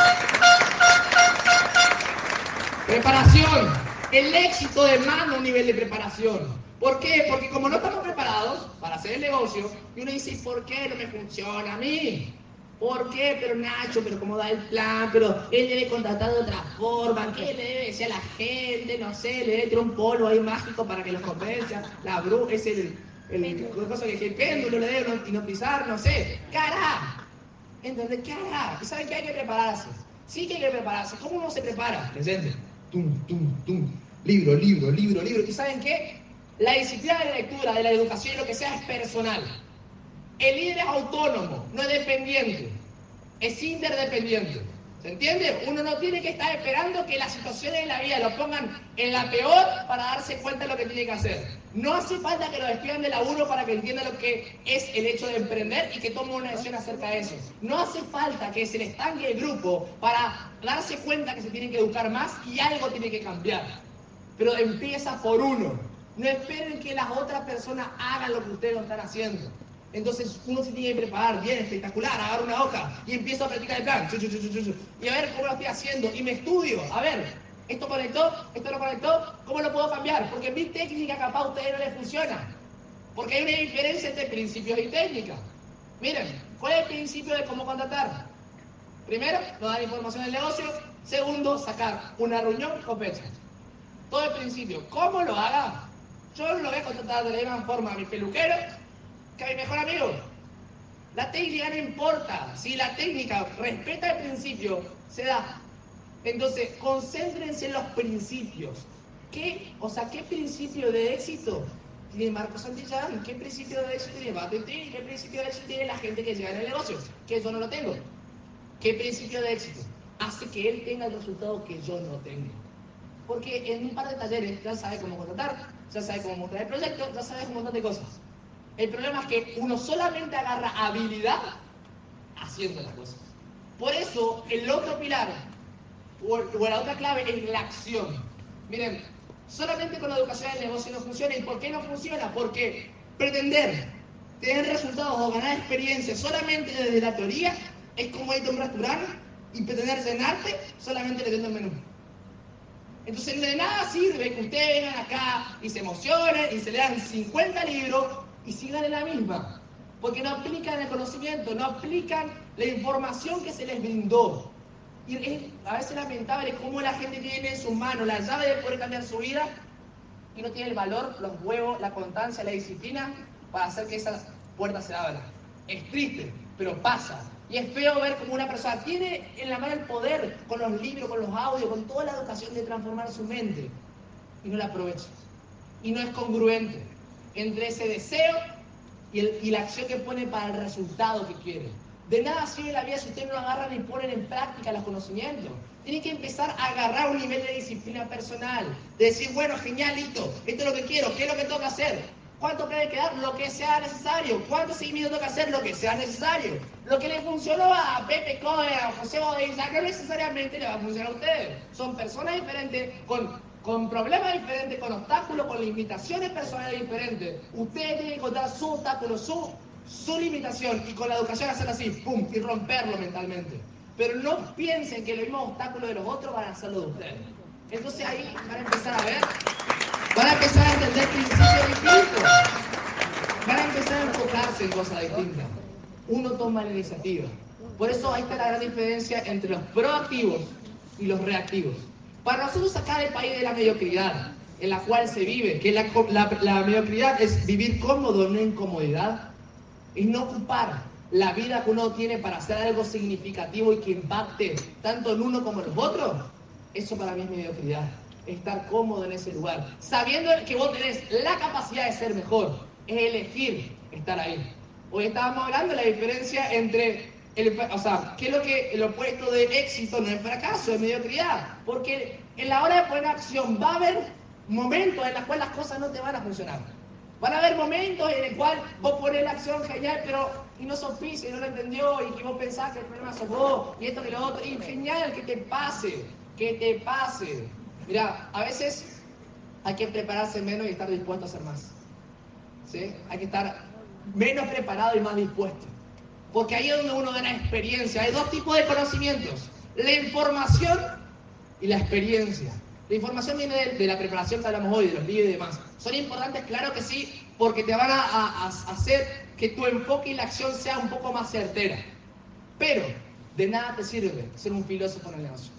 Preparación. El éxito demanda un nivel de preparación. ¿Por qué? Porque como no estamos preparados para hacer el negocio, y uno dice, ¿por qué no me funciona a mí? ¿Por qué? Pero Nacho, pero cómo da el plan, pero él debe contratar de otra forma, ¿qué le debe decir a la gente? No sé, le debe tirar un polo ahí mágico para que los convenza, la bruja, es el, el, cosa que el péndulo le debe hipnotizar, no sé. ¿Qué hará? ¿Entendés? ¿Qué hará? ¿Y saben que hay que prepararse? Sí que hay que prepararse. ¿Cómo uno se prepara? Presente tum, tum, tum, libro, libro, libro, libro. ¿Y saben qué? La disciplina de la lectura, de la educación y lo que sea es personal. El líder es autónomo, no es dependiente, es interdependiente. ¿Se entiende? Uno no tiene que estar esperando que las situaciones de la vida lo pongan en la peor para darse cuenta de lo que tiene que hacer. No hace falta que lo despidan de laburo para que entienda lo que es el hecho de emprender y que tome una decisión acerca de eso. No hace falta que se le estanque el grupo para darse cuenta que se tiene que educar más y algo tiene que cambiar. Pero empieza por uno. No esperen que las otras personas hagan lo que ustedes no están haciendo. Entonces uno se tiene que preparar bien, espectacular, agarro una hoja y empiezo a practicar el plan. Y a ver cómo lo estoy haciendo. Y me estudio. A ver, esto conectó, esto no conectó, ¿cómo lo puedo cambiar? Porque mi técnica capaz a ustedes no les funciona. Porque hay una diferencia entre principios y técnicas. Miren, ¿cuál es el principio de cómo contratar? Primero, no dar información del negocio. Segundo, sacar una reunión con fecha. todo el principio. ¿Cómo lo haga? Yo lo voy a contratar de la misma forma a mi peluquero que mejor amigo. La técnica no importa. Si la técnica respeta el principio, se da. Entonces, concéntrense en los principios. ¿Qué, o sea, ¿qué principio de éxito tiene Marco Santillán? ¿Qué principio de éxito tiene ¿Y ¿Qué principio de éxito tiene la gente que llega en el negocio? Que yo no lo tengo. ¿Qué principio de éxito? Hace que él tenga el resultado que yo no tengo. Porque en un par de talleres ya sabe cómo contratar, ya sabe cómo mostrar el proyecto, ya sabe un montón de cosas. El problema es que uno solamente agarra habilidad haciendo las cosas. Por eso, el otro pilar, o, la otra clave, es la acción. Miren, solamente con la educación del negocio no funciona. ¿Y por qué no funciona? Porque pretender tener resultados o ganar experiencia solamente desde la teoría es como ir a un restaurante y pretender cenarte solamente leyendo el menú. Entonces de nada sirve que ustedes vengan acá y se emocionen y se lean 50 libros y sigan en la misma. Porque no aplican el conocimiento, no aplican la información que se les brindó. Y es a veces lamentable cómo la gente tiene en sus manos la llave de poder cambiar su vida y no tiene el valor, los huevos, la constancia, la disciplina para hacer que esa puerta se abra. Es triste, pero pasa. Y es feo ver cómo una persona tiene en la mano el poder con los libros, con los audios, con toda la educación de transformar su mente y no la aprovecha. Y no es congruente entre ese deseo y, la acción que pone para el resultado que quiere. De nada sirve la vida si ustedes no agarran y ponen en práctica los conocimientos. Tienen que empezar a agarrar un nivel de disciplina personal. De decir, bueno, genial, listo, esto es lo que quiero, ¿qué es lo que tengo que hacer? ¿Cuánto puede quedar? Lo que sea necesario. ¿Cuánto seguimiento tengo que hacer? Lo que sea necesario. Lo que le funcionó a Pepe Cohen, a José Bodilla, no necesariamente le va a funcionar a ustedes. Son personas diferentes, con, con problemas diferentes, con obstáculos, con limitaciones personales diferentes. Ustedes tienen que encontrar su obstáculo, su, su limitación y con la educación hacer así, pum, y romperlo mentalmente. Pero no piensen que los mismos obstáculos de los otros van a hacerlo de ustedes. Entonces ahí van a empezar a ver Van a empezar a entender principios distintos. Van a empezar a enfocarse en cosas distintas. Uno toma la iniciativa. Por eso ahí está la gran diferencia entre los proactivos y los reactivos. Para nosotros sacar el país de la mediocridad en la cual se vive, que la, mediocridad es vivir cómodo, no incomodidad, y no ocupar la vida que uno tiene para hacer algo significativo y que impacte tanto en uno como en los otros, eso para mí es mediocridad estar cómodo en ese lugar, sabiendo que vos tenés la capacidad de ser mejor, es elegir estar ahí. Hoy estábamos hablando de la diferencia entre, o sea, qué es lo que el opuesto de éxito no es fracaso, es mediocridad, porque en la hora de poner acción va a haber momentos en los cuales las cosas no te van a funcionar. Van a haber momentos en el cual vos pones la acción genial, pero y no sos y no lo entendió, y que vos pensás que el problema sos vos, y esto que lo otro, y genial que te pase, que te pase. Mira, a veces hay que prepararse menos y estar dispuesto a hacer más. ¿Sí? Hay que estar menos preparado y más dispuesto. Porque ahí es donde uno gana experiencia. Hay dos tipos de conocimientos. La información y la experiencia. La información viene de, la preparación que hablamos hoy, de los libros y demás. ¿Son importantes? Claro que sí, porque te van a hacer que tu enfoque y la acción sea un poco más certera. Pero de nada te sirve ser un filósofo en el negocio.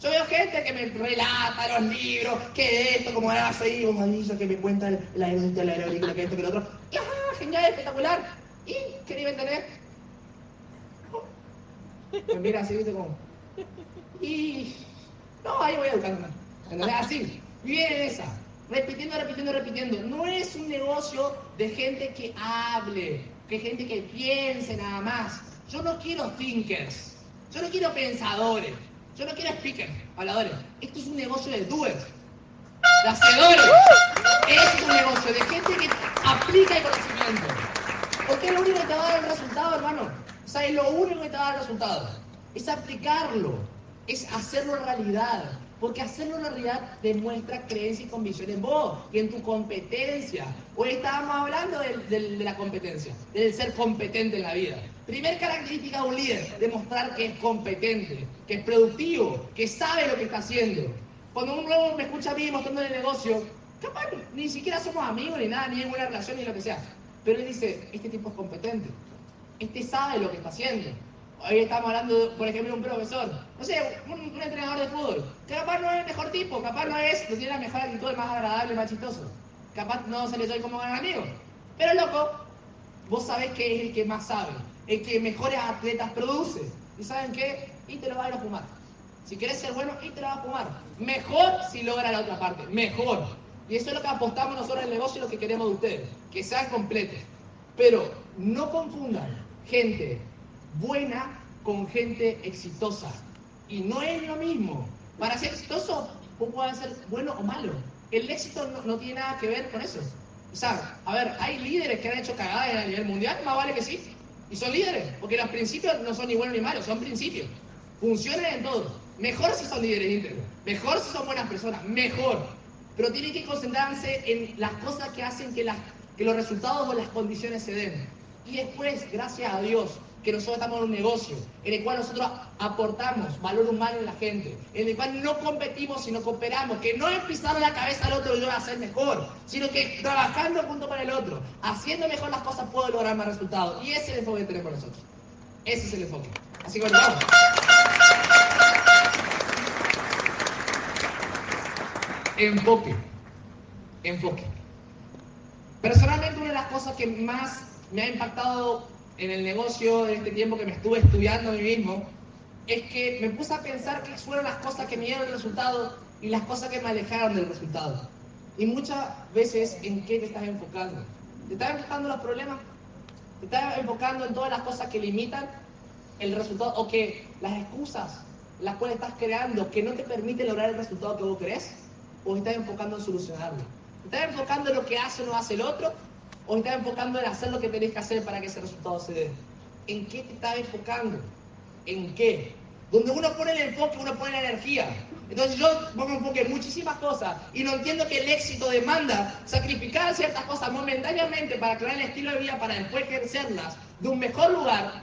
Yo veo gente que me relata los libros, que esto, como hace ahí, un anillo que me cuenta la industria de la aerolíneas, que esto, que lo otro. ¡Ah, genial, espectacular! ¿Y qué nivel? Pues mira, así, viste como. Y. No, ahí voy educarme. ¿Entendés? Así. Viene esa. Repitiendo, repitiendo, repitiendo. No es un negocio de gente que hable, que gente que piense nada más. Yo no quiero thinkers. Yo no quiero pensadores. Yo no quiero speakers, habladores. Esto es un negocio de doers, de hacedores. es un negocio de gente que aplica el conocimiento. Porque es lo único que te va a dar el resultado, hermano. Es lo único que te va a dar el resultado. Es aplicarlo, es hacerlo realidad. Porque hacerlo realidad demuestra creencia y convicción en vos y en tu competencia. Hoy estábamos hablando de la competencia, del ser competente en la vida. Primer característica de un líder, demostrar que es competente, que es productivo, que sabe lo que está haciendo. Cuando uno me escucha a mí mostrando el negocio, capaz ni siquiera somos amigos ni nada, ni buena relación ni lo que sea. Pero él dice, este tipo es competente, este sabe lo que está haciendo. Hoy estamos hablando, por ejemplo, de un profesor, no sé, un, entrenador de fútbol, que capaz no es el mejor tipo, capaz no es, no tiene la mejor actitud, el más agradable, más chistoso. Capaz no se le doy como gran amigo. Pero loco, vos sabés que es el que más sabe, el que mejores atletas produce. ¿Y saben qué? Y te lo va a ir a fumar. Si quieres ser bueno, y te lo va a fumar. Mejor si logra la otra parte, mejor. Y eso es lo que apostamos nosotros en el negocio y lo que queremos de ustedes, que sean completos. Pero no confundan gente buena con gente exitosa. Y no es lo mismo. Para ser exitoso, vos puedes ser bueno o malo. El éxito no, tiene nada que ver con eso. O sea, a ver, hay líderes que han hecho cagadas a nivel mundial, más vale que sí. Y son líderes, porque los principios no son ni buenos ni malos, son principios. Funcionan en todo. Mejor si son líderes íntegros, mejor si son buenas personas, mejor. Pero tienen que concentrarse en las cosas que hacen que los resultados o las condiciones se den. Y después, gracias a Dios, que nosotros estamos en un negocio en el cual nosotros aportamos valor humano en la gente, en el cual no competimos sino cooperamos, que no es pisar la cabeza al otro y yo voy a hacer mejor, sino que trabajando junto con el otro, haciendo mejor las cosas puedo lograr más resultados. Y ese es el enfoque que tenemos nosotros. Ese es el enfoque. Así que vamos. Enfoque. Enfoque. Personalmente una de las cosas que más me ha impactado en el negocio en este tiempo que me estuve estudiando a mí mismo, es que me puse a pensar qué fueron las cosas que me dieron el resultado y las cosas que me alejaron del resultado. Y muchas veces, ¿en qué te estás enfocando? ¿Te estás enfocando en los problemas? ¿Te estás enfocando en todas las cosas que limitan el resultado o que las excusas las cuales estás creando que no te permiten lograr el resultado que vos querés? ¿O estás enfocando en solucionarlo? ¿Te estás enfocando en lo que hace o no hace el otro? ¿O estás enfocando en hacer lo que tenés que hacer para que ese resultado se dé? ¿En qué te estás enfocando? ¿En qué? Donde uno pone el enfoque, uno pone la energía. Entonces yo pongo enfoque en muchísimas cosas y no entiendo que el éxito demanda sacrificar ciertas cosas momentáneamente para crear el estilo de vida para después ejercerlas de un mejor lugar.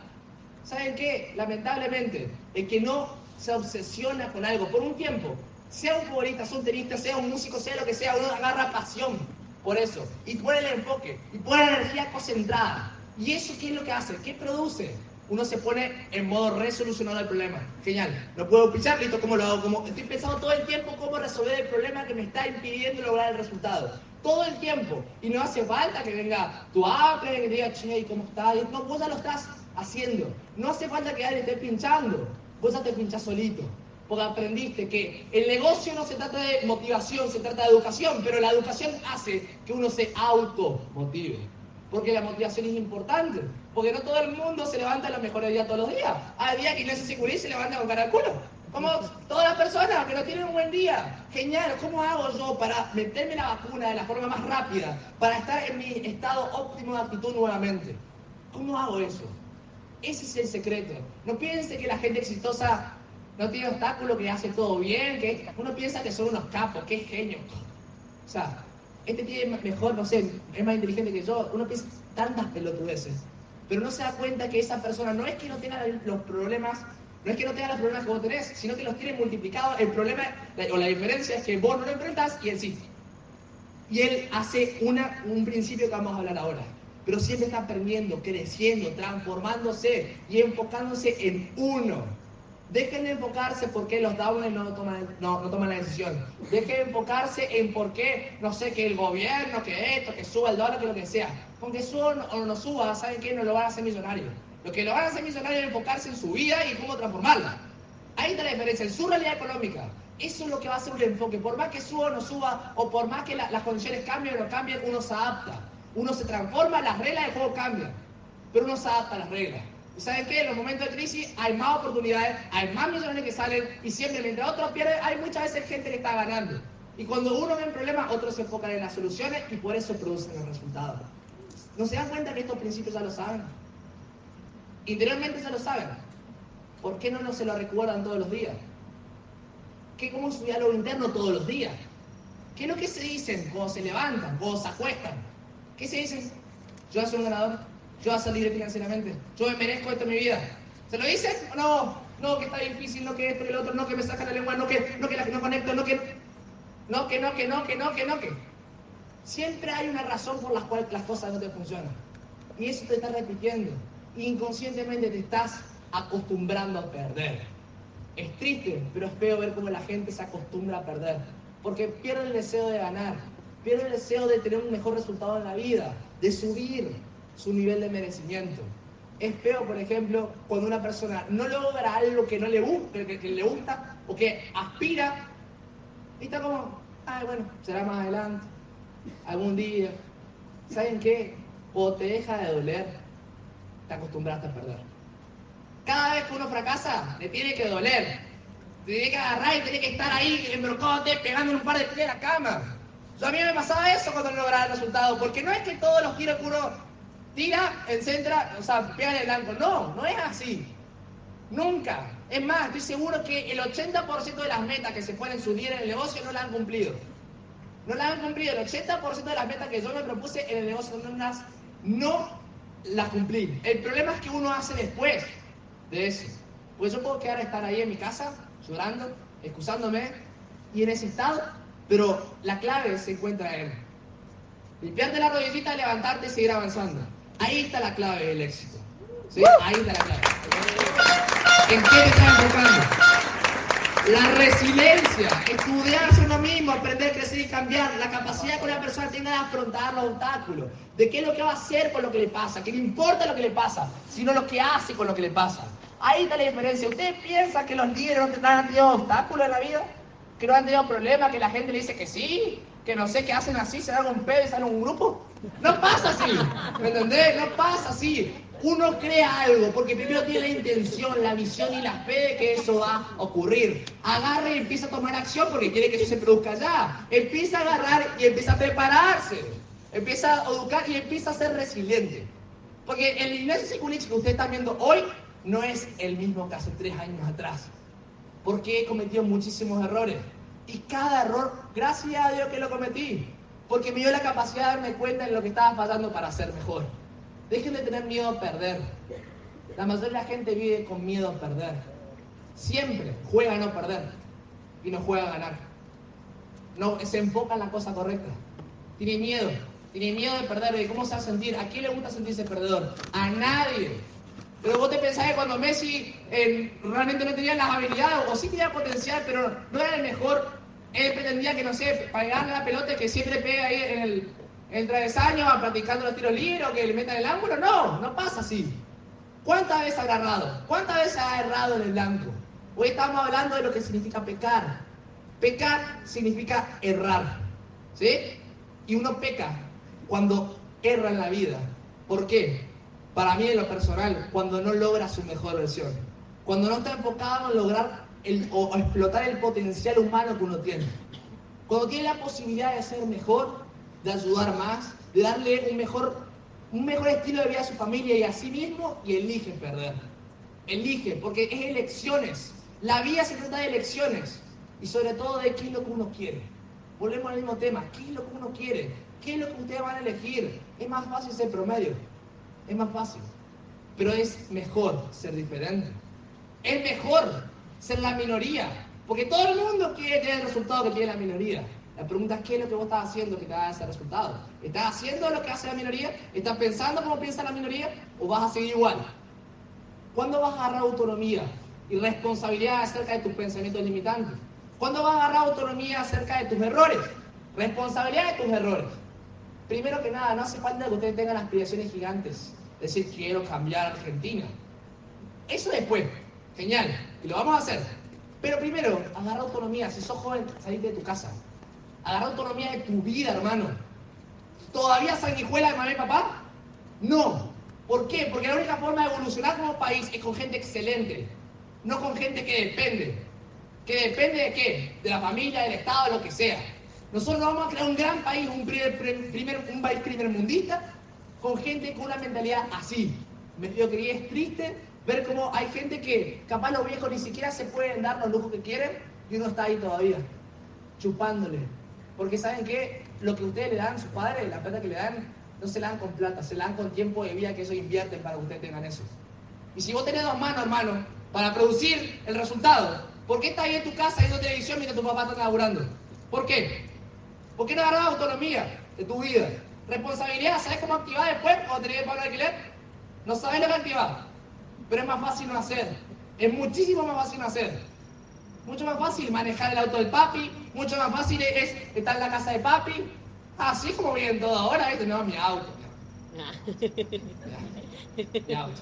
¿Saben qué? Lamentablemente, el que no se obsesiona con algo por un tiempo, sea un futbolista, sea un tenista, sea un músico, sea lo que sea, uno agarra pasión por eso. Y pone el enfoque, y pone la energía concentrada. ¿Y eso qué es lo que hace? ¿Qué produce? Uno se pone en modo resolucionado del problema. Genial. No puedo pichar, listo, ¿cómo lo hago? Como estoy pensando todo el tiempo cómo resolver el problema que me está impidiendo lograr el resultado. Todo el tiempo. Y no hace falta que venga tu Apple, que diga, che, ¿y cómo estás? No, vos ya lo estás haciendo. No hace falta que alguien esté pinchando. Vos ya te pinchás solito porque aprendiste que el negocio no se trata de motivación, se trata de educación, pero la educación hace que uno se automotive. Porque la motivación es importante, porque no todo el mundo se levanta a los mejores días todos los días. Hay días que Inés se se levanta con cara al culo. Como todas las personas que no tienen un buen día. Genial, ¿cómo hago yo para meterme la vacuna de la forma más rápida? Para estar en mi estado óptimo de actitud nuevamente. ¿Cómo hago eso? Ese es el secreto. No piense que la gente exitosa no tiene obstáculo, que hace todo bien, que uno piensa que son unos capos, que es genio. O sea, este tiene mejor, no sé, es más inteligente que yo, uno piensa tantas pelotudeces, pero no se da cuenta que esa persona no es que no tenga los problemas, no es que no tenga los problemas que vos tenés, sino que los tiene multiplicados. El problema o la diferencia es que vos no lo enfrentas y él sí. Y él hace una, un principio que vamos a hablar ahora. Pero siempre está aprendiendo, creciendo, transformándose y enfocándose en uno Dejen de enfocarse por qué los downers no toman, no, no toman la decisión. Dejen de enfocarse en por qué, no sé, que el gobierno, que esto, que suba el dólar, que lo que sea. Con que suba o no suba, ¿saben qué? No lo van a hacer millonario. Lo que lo van a hacer millonario es enfocarse en su vida y cómo transformarla. Ahí está la diferencia, en su realidad económica. Eso es lo que va a ser un enfoque. Por más que suba o no suba, o por más que las condiciones cambien o no cambien, uno se adapta. Uno se transforma, las reglas del juego cambian. Pero uno se adapta a las reglas. ¿Y saben qué? En los momentos de crisis hay más oportunidades, hay más millones que salen y siempre mientras otros pierden, hay muchas veces gente que está ganando. Y cuando uno ve un problema, otros se enfocan en las soluciones y por eso producen los resultados. ¿No se dan cuenta que estos principios ya lo saben? Interiormente ya lo saben. ¿Por qué no, no se lo recuerdan todos los días? ¿Qué como su diálogo interno todos los días? ¿Qué es lo que se dicen cuando se levantan, cuando se acuestan? ¿Qué se dicen? Yo soy un ganador, yo voy a salir financieramente, yo me merezco esto en mi vida. ¿Se lo dice? No, no, que está difícil, no que esto, que el otro, no que me saca la lengua, no que no, que la, no conecto, no que, no que, no que, no que, no que, no que. Siempre hay una razón por la cual las cosas no te funcionan. Y eso te está repitiendo. Inconscientemente te estás acostumbrando a perder. Es triste, pero es feo ver cómo la gente se acostumbra a perder, porque pierde el deseo de ganar, pierde el deseo de tener un mejor resultado en la vida, de subir su nivel de merecimiento. Es feo, por ejemplo, cuando una persona no logra algo que no le gusta, que, le gusta o que aspira, y está como, ay, bueno, será más adelante, algún día. ¿Saben qué? O te deja de doler, te acostumbraste a perder. Cada vez que uno fracasa, le tiene que doler. Te tiene que agarrar y tiene que estar ahí, embrocándote, pegando un par de pies a la cama. a mí me pasaba eso cuando no lograba el resultado, porque no es que todos los tiros que tira, centra, o sea, pega en el blanco. No, no es así. Nunca. Es más, estoy seguro que el 80% de las metas que se ponen subir en el negocio no las han cumplido. No las han cumplido. El 80% de las metas que yo me propuse en el negocio no las, no las cumplí. El problema es que uno hace después de eso. Pues yo puedo quedar a estar ahí en mi casa, llorando, excusándome, y en ese estado, pero la clave se encuentra en limpiarte la rodillita, levantarte y seguir avanzando. Ahí está la clave del éxito. ¿Sí? Ahí está la clave. ¿En qué te estás enfocando? La resiliencia, estudiarse uno mismo, aprender, crecer y cambiar, la capacidad que una persona tenga de afrontar los obstáculos, de qué es lo que va a hacer con lo que le pasa, que no importa lo que le pasa, sino lo que hace con lo que le pasa. Ahí está la diferencia. ¿Ustedes piensan que los líderes no han tenido obstáculos en la vida? ¿Que no han tenido problemas? ¿Que la gente le dice que sí? ¿Que no sé qué hacen así? ¿Se dan un pedo y salen un grupo? No pasa así. ¿Me entendés? No pasa así. Uno crea algo porque primero tiene la intención, la visión y la fe que eso va a ocurrir. Agarra y empieza a tomar acción porque quiere que eso se produzca ya. Empieza a agarrar y empieza a prepararse. Empieza a educar y empieza a ser resiliente. Porque el Ignacio Sikulich que ustedes están viendo hoy no es el mismo que hace tres años atrás. Porque he cometido muchísimos errores. Y cada error, gracias a Dios que lo cometí. Porque me dio la capacidad de darme cuenta de lo que estaba fallando para ser mejor. Dejen de tener miedo a perder. La mayoría de la gente vive con miedo a perder. Siempre juega a no perder y no juega a ganar. No se enfoca en la cosa correcta. Tiene miedo. Tiene miedo de perder. ¿De cómo se va a sentir? ¿A quién le gusta sentirse perdedor? A nadie. Pero vos te pensás que cuando Messi eh, realmente no tenía las habilidades, o sí tenía potencial, pero no era el mejor, él pretendía que, no sé, para la pelota que siempre pega ahí en el, en travesaño, practicando los tiros libres, o que le metan el ángulo. No, no pasa así. ¿Cuántas veces ha agarrado? ¿Cuántas veces ha errado en el blanco? Hoy estamos hablando de lo que significa pecar. Pecar significa errar. ¿Sí? Y uno peca cuando erra en la vida. ¿Por qué? para mí en lo personal, cuando no logra su mejor versión. Cuando no está enfocado en lograr el, o explotar el potencial humano que uno tiene. Cuando tiene la posibilidad de ser mejor, de ayudar más, de darle un mejor, un mejor estilo de vida a su familia y a sí mismo, y elige perder. Elige, porque es elecciones. La vida se trata de elecciones. Y sobre todo de qué es lo que uno quiere. Volvemos al mismo tema. ¿Qué es lo que uno quiere? ¿Qué es lo que ustedes van a elegir? Es más fácil ser promedio. Es más fácil. Pero es mejor ser diferente. Es mejor ser la minoría. Porque todo el mundo quiere tener el resultado que tiene la minoría. La pregunta es qué es lo que vos estás haciendo que te haga ese resultado. ¿Estás haciendo lo que hace la minoría? ¿Estás pensando como piensa la minoría? ¿O vas a seguir igual? ¿Cuándo vas a agarrar autonomía y responsabilidad acerca de tus pensamientos limitantes? ¿Cuándo vas a agarrar autonomía acerca de tus errores? Responsabilidad de tus errores. Primero que nada, no hace falta que ustedes tengan aspiraciones gigantes. Es decir, quiero cambiar Argentina. Eso después, genial, y lo vamos a hacer. Pero primero, agarra autonomía. Si sos joven, salite de tu casa. Agarra autonomía de tu vida, hermano. ¿Todavía sanguijuela de mamá y papá? No. ¿Por qué? Porque la única forma de evolucionar como país es con gente excelente, no con gente que depende. ¿Que depende de qué? De la familia, del Estado, de lo que sea. Nosotros vamos a crear un gran país, un, primer, un país primer mundista, con gente con una mentalidad así. Me que es triste ver cómo hay gente que capaz los viejos ni siquiera se pueden dar los lujos que quieren y uno está ahí todavía, chupándole. Porque saben que lo que ustedes le dan, sus padres, la plata que le dan, no se la dan con plata, se la dan con tiempo de vida que ellos invierten para que ustedes tengan eso. Y si vos tenés dos manos, hermano, para producir el resultado, ¿por qué estás ahí en tu casa viendo televisión mientras tu papá está laburando? ¿Por qué? ¿Por qué no agarras autonomía de tu vida? Responsabilidad, ¿sabes cómo activar después cuando tenés que pagar alquiler? No sabes lo que activar. Pero es más fácil no hacer. Es muchísimo más fácil no hacer. Mucho más fácil manejar el auto del papi, mucho más fácil es estar en la casa de papi. Así como vienen todo ahora, ¿viste? No, mi auto. Mi auto.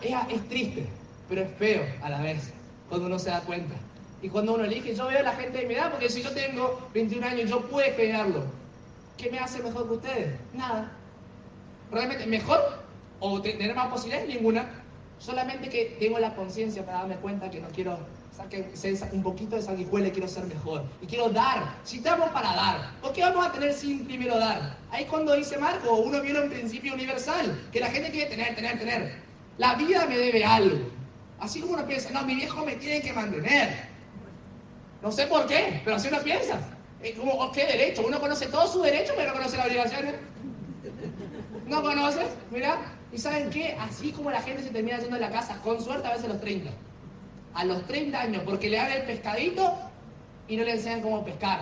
Es, es triste, pero es feo a la vez, cuando uno se da cuenta. Y cuando uno elige, yo veo a la gente de mi edad, porque si yo tengo 21 años, yo puedo esperarlo. ¿Qué me hace mejor que ustedes? Nada. ¿Realmente mejor? ¿O tener más posibilidades? Ninguna. Solamente que tengo la conciencia para darme cuenta que no quiero ser un poquito de sanguijuela y quiero ser mejor. Y quiero dar. Si estamos para dar, ¿por qué vamos a tener sin primero dar? Ahí cuando dice Marco, uno viene un principio universal, que la gente quiere tener, tener, tener. La vida me debe algo. Así como uno piensa, no, mi viejo me tiene que mantener. No sé por qué, pero así uno piensa. Como, oh, ¿Qué derecho? Uno conoce todos sus derechos, pero no conoce las obligaciones. ¿No conoces? Mira. ¿Y saben qué? Así como la gente se termina yendo de la casa, con suerte a veces a los 30. A los 30 años, porque le dan el pescadito y no le enseñan cómo pescar.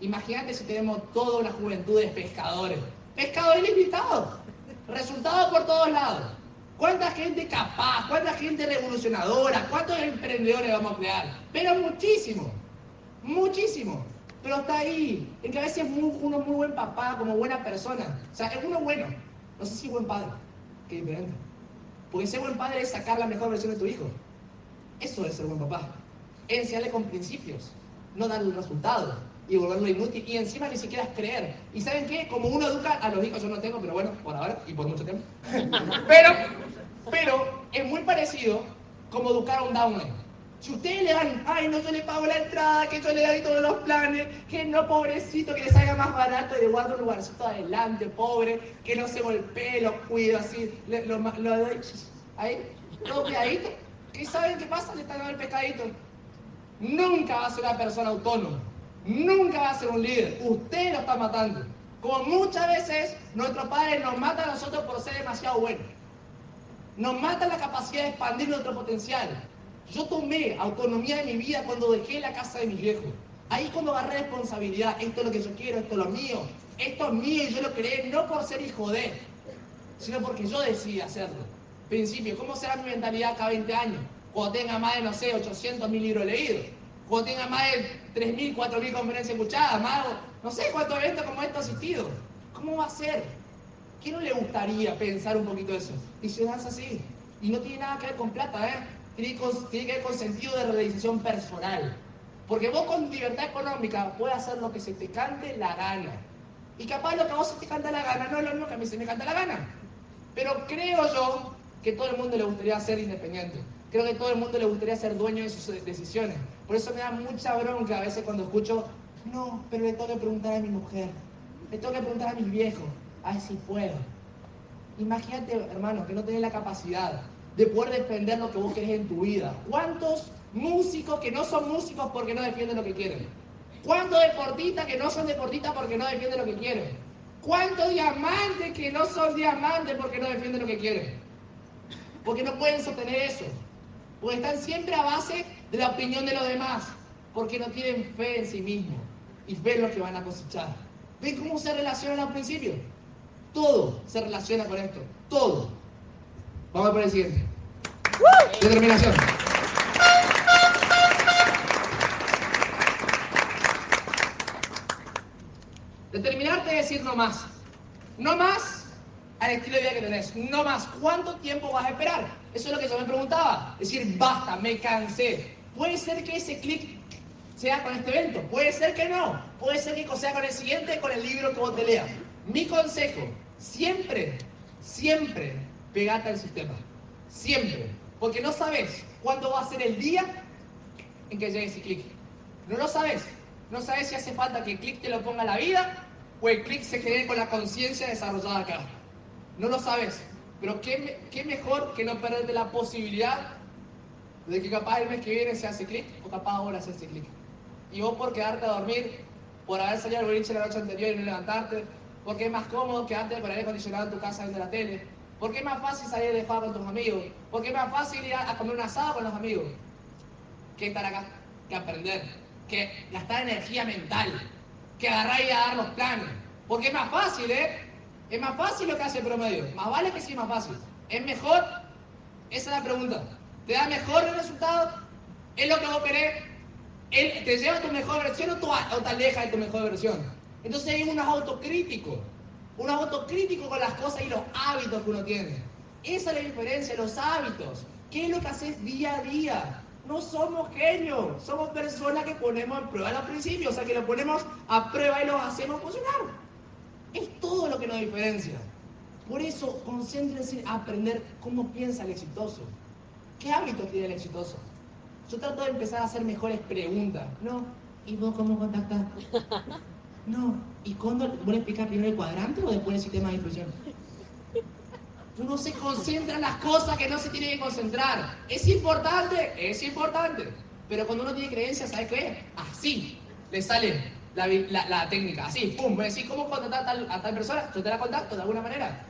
Imagínate si tenemos toda una juventud de pescadores. Pescado ilimitado. Resultados por todos lados. ¿Cuánta gente capaz? ¿Cuánta gente revolucionadora? ¿Cuántos emprendedores vamos a crear? Pero muchísimo. Muchísimo. Pero está ahí. En que a veces es uno muy buen papá, como buena persona. O sea, es uno bueno. No sé si buen padre. Qué diferente. Porque ser buen padre es sacar la mejor versión de tu hijo. Eso es ser buen papá. Enseñarle con principios. No darle un resultado. Y volverlo inútil. Y encima ni siquiera creer. ¿Y saben qué? Como uno educa a los hijos, yo no tengo, pero bueno, por ahora y por mucho tiempo. pero, pero es muy parecido como educar a un downline. Si ustedes le dan, ay, no, yo le pago la entrada, que yo le doy todos los planes, que no, pobrecito, que le salga más barato y le guardo un lugarcito adelante, pobre, que no se golpee, lo cuido así, lo, doy ahí, todo cuidadito. ¿Qué saben qué pasa? Le están dando el pescadito. Nunca va a ser una persona autónoma, nunca va a ser un líder. Usted lo está matando. Como muchas veces nuestros padres nos matan a nosotros por ser demasiado buenos. Nos matan la capacidad de expandir nuestro potencial. Yo tomé autonomía de mi vida cuando dejé la casa de mis viejos. Ahí cuando agarré responsabilidad, esto es lo que yo quiero, esto es lo mío, esto es mío y yo lo creé no por ser hijo de, sino porque yo decidí hacerlo. Principio, ¿cómo será mi mentalidad cada 20 años? Cuando tenga más de, no sé, 800 mil libros leídos, cuando tenga más de 3.000, 4.000 conferencias escuchadas, más, no sé cuántos eventos como esto asistido. ¿Cómo va a ser? ¿Qué no le gustaría pensar un poquito eso? Y no es así. Y no tiene nada que ver con plata, ¿eh? Tiene, que ver con sentido de realización personal. Porque vos con libertad económica puedes hacer lo que se te cante la gana. Y capaz lo que a vos se te canta la gana no es lo mismo que a mí se me canta la gana. Pero creo yo que todo el mundo le gustaría ser independiente. Creo que todo el mundo le gustaría ser dueño de sus decisiones. Por eso me da mucha bronca a veces cuando escucho, no, pero le tengo que preguntar a mi mujer, le tengo que preguntar a mis viejos, a ver si puedo. Imagínate, hermano, que no tenés la capacidad de poder defender lo que vos querés en tu vida. ¿Cuántos músicos que no son músicos porque no defienden lo que quieren? ¿Cuántos deportistas que no son deportistas porque no defienden lo que quieren? ¿Cuántos diamantes que no son diamantes porque no defienden lo que quieren? Porque no pueden sostener eso. Porque están siempre a base de la opinión de los demás. Porque no tienen fe en sí mismos. Y ven lo que van a cosechar. ¿Ven cómo se relacionan al principio? Todo se relaciona con esto. Todo. Vamos por el siguiente. Determinación. Determinarte es decir no más. No más al estilo de vida que tenés. No más. ¿Cuánto tiempo vas a esperar? Eso es lo que yo me preguntaba. Es decir, basta, me cansé. Puede ser que ese clic sea con este evento. Puede ser que no. Puede ser que sea con el siguiente, con el libro que vos te leas. Mi consejo, siempre, siempre pegate al sistema. Siempre. Porque no sabes cuándo va a ser el día en que llegue ese clic. No lo sabes. No sabes si hace falta que el clic te lo ponga la vida o el clic se genere con la conciencia desarrollada acá. No lo sabes. Pero ¿qué, qué mejor que no perderte la posibilidad de que capaz el mes que viene se hace clic o capaz ahora se hace clic. Y vos por quedarte a dormir, por haber salido al boliche la noche anterior y no levantarte, porque es más cómodo quedarte con el aire acondicionado en tu casa viendo la tele, porque es más fácil salir de jugar con tus amigos, porque es más fácil ir a, comer un asado con los amigos, que estar acá, que aprender, que gastar energía mental, que agarrar y dar los planes. Porque es más fácil, ¿eh? Es más fácil lo que hace el promedio. Más vale que sí, más fácil. Es mejor Esa es la pregunta. ¿Te da mejor resultado? ¿Es lo que vos querés? ¿Él ¿Te lleva a tu mejor versión o, o te aleja de tu mejor versión? Entonces hay unos autocríticos. Unos autocríticos con las cosas y los hábitos que uno tiene. Esa es la diferencia, los hábitos. ¿Qué es lo que haces día a día? No somos genios, somos personas que ponemos en prueba los principios, o sea, que los ponemos a prueba y los hacemos funcionar. Es todo lo que nos diferencia. Por eso, concéntrense en aprender cómo piensa el exitoso. ¿Qué hábitos tiene el exitoso? Yo trato de empezar a hacer mejores preguntas. No, ¿y vos cómo contactas? No, ¿y cuándo vos le explicás primero el cuadrante o después el sistema de infusión? Uno se concentra en las cosas que no se tiene que concentrar. ¿Es importante? Es importante. Pero cuando uno tiene creencias, ¿sabes qué? Así le sale la, técnica. Así, pum. Me decís, ¿cómo contactar a tal, a persona? Yo te la contacto de alguna manera.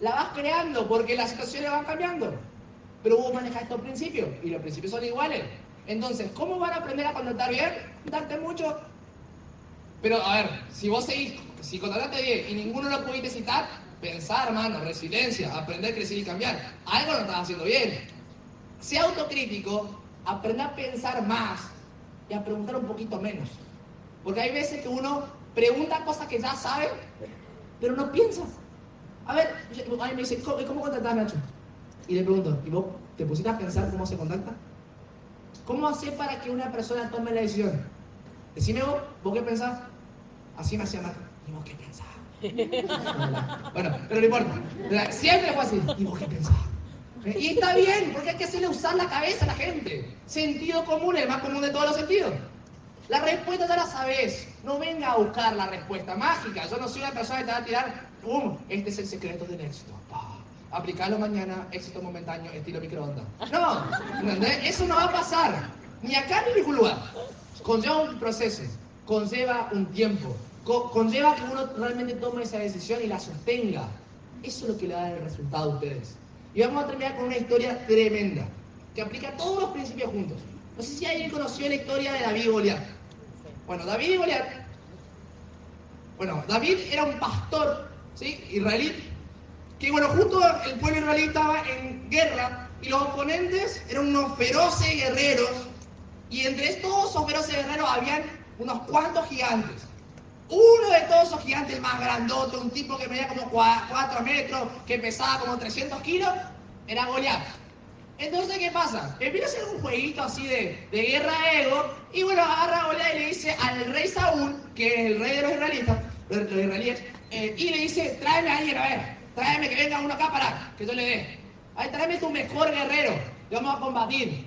La vas creando porque las situaciones van cambiando. Pero vos manejas estos principios y los principios son iguales. Entonces, ¿cómo van a aprender a contactar bien? Darte mucho. Pero a ver, si vos seguís, si contactaste bien y ninguno lo pudiste citar, Pensar, hermano, resiliencia, aprender, crecer y cambiar. Algo no estás haciendo bien. Sea autocrítico, aprende a pensar más y a preguntar un poquito menos. Porque hay veces que uno pregunta cosas que ya sabe, pero no piensa. A ver, a me dice, ¿cómo, ¿cómo contactas, Nacho? Y le pregunto, ¿y vos te pusiste a pensar cómo se contacta? ¿Cómo hacer para que una persona tome la decisión? Decime vos, ¿vos qué pensás? Así me hacía Nacho. ¿Y vos qué pensás? bueno, pero no importa. Siempre fue así. ¿Y vos qué pensás? Y está bien, porque hay que hacerle usar la cabeza a la gente. Sentido común, el más común de todos los sentidos. La respuesta ya la sabes. No venga a buscar la respuesta mágica. Yo no soy una persona que te va a tirar, ¡pum! Este es el secreto del éxito. Aplicarlo mañana, éxito momentáneo, estilo microondas. No, Eso no va a pasar. Ni acá ni en ningún lugar. Conlleva un proceso, conlleva un tiempo, conlleva que uno realmente tome esa decisión y la sostenga. Eso es lo que le da el resultado a ustedes. Y vamos a terminar con una historia tremenda, que aplica todos los principios juntos. No sé si alguien conoció la historia de David y Goliat. Bueno, David y Goliat. Bueno, David era un pastor, ¿sí? Israelí, que bueno, justo el pueblo israelí estaba en guerra y los oponentes eran unos feroces guerreros y entre esos feroces guerreros habían unos cuantos gigantes. Uno de todos esos gigantes, más grandote, un tipo que medía como 4 metros, que pesaba como 300 kilos, era Goliat. Entonces, ¿qué pasa? Empieza a hacer un jueguito así de, de guerra de ego, y bueno, agarra a Goliat y le dice al rey Saúl, que es el rey de los israelitas, los, israelíes, eh, y le dice, tráeme a alguien, a ver, tráeme que venga uno acá para que yo le dé. Ay, tráeme tu mejor guerrero, le vamos a combatir.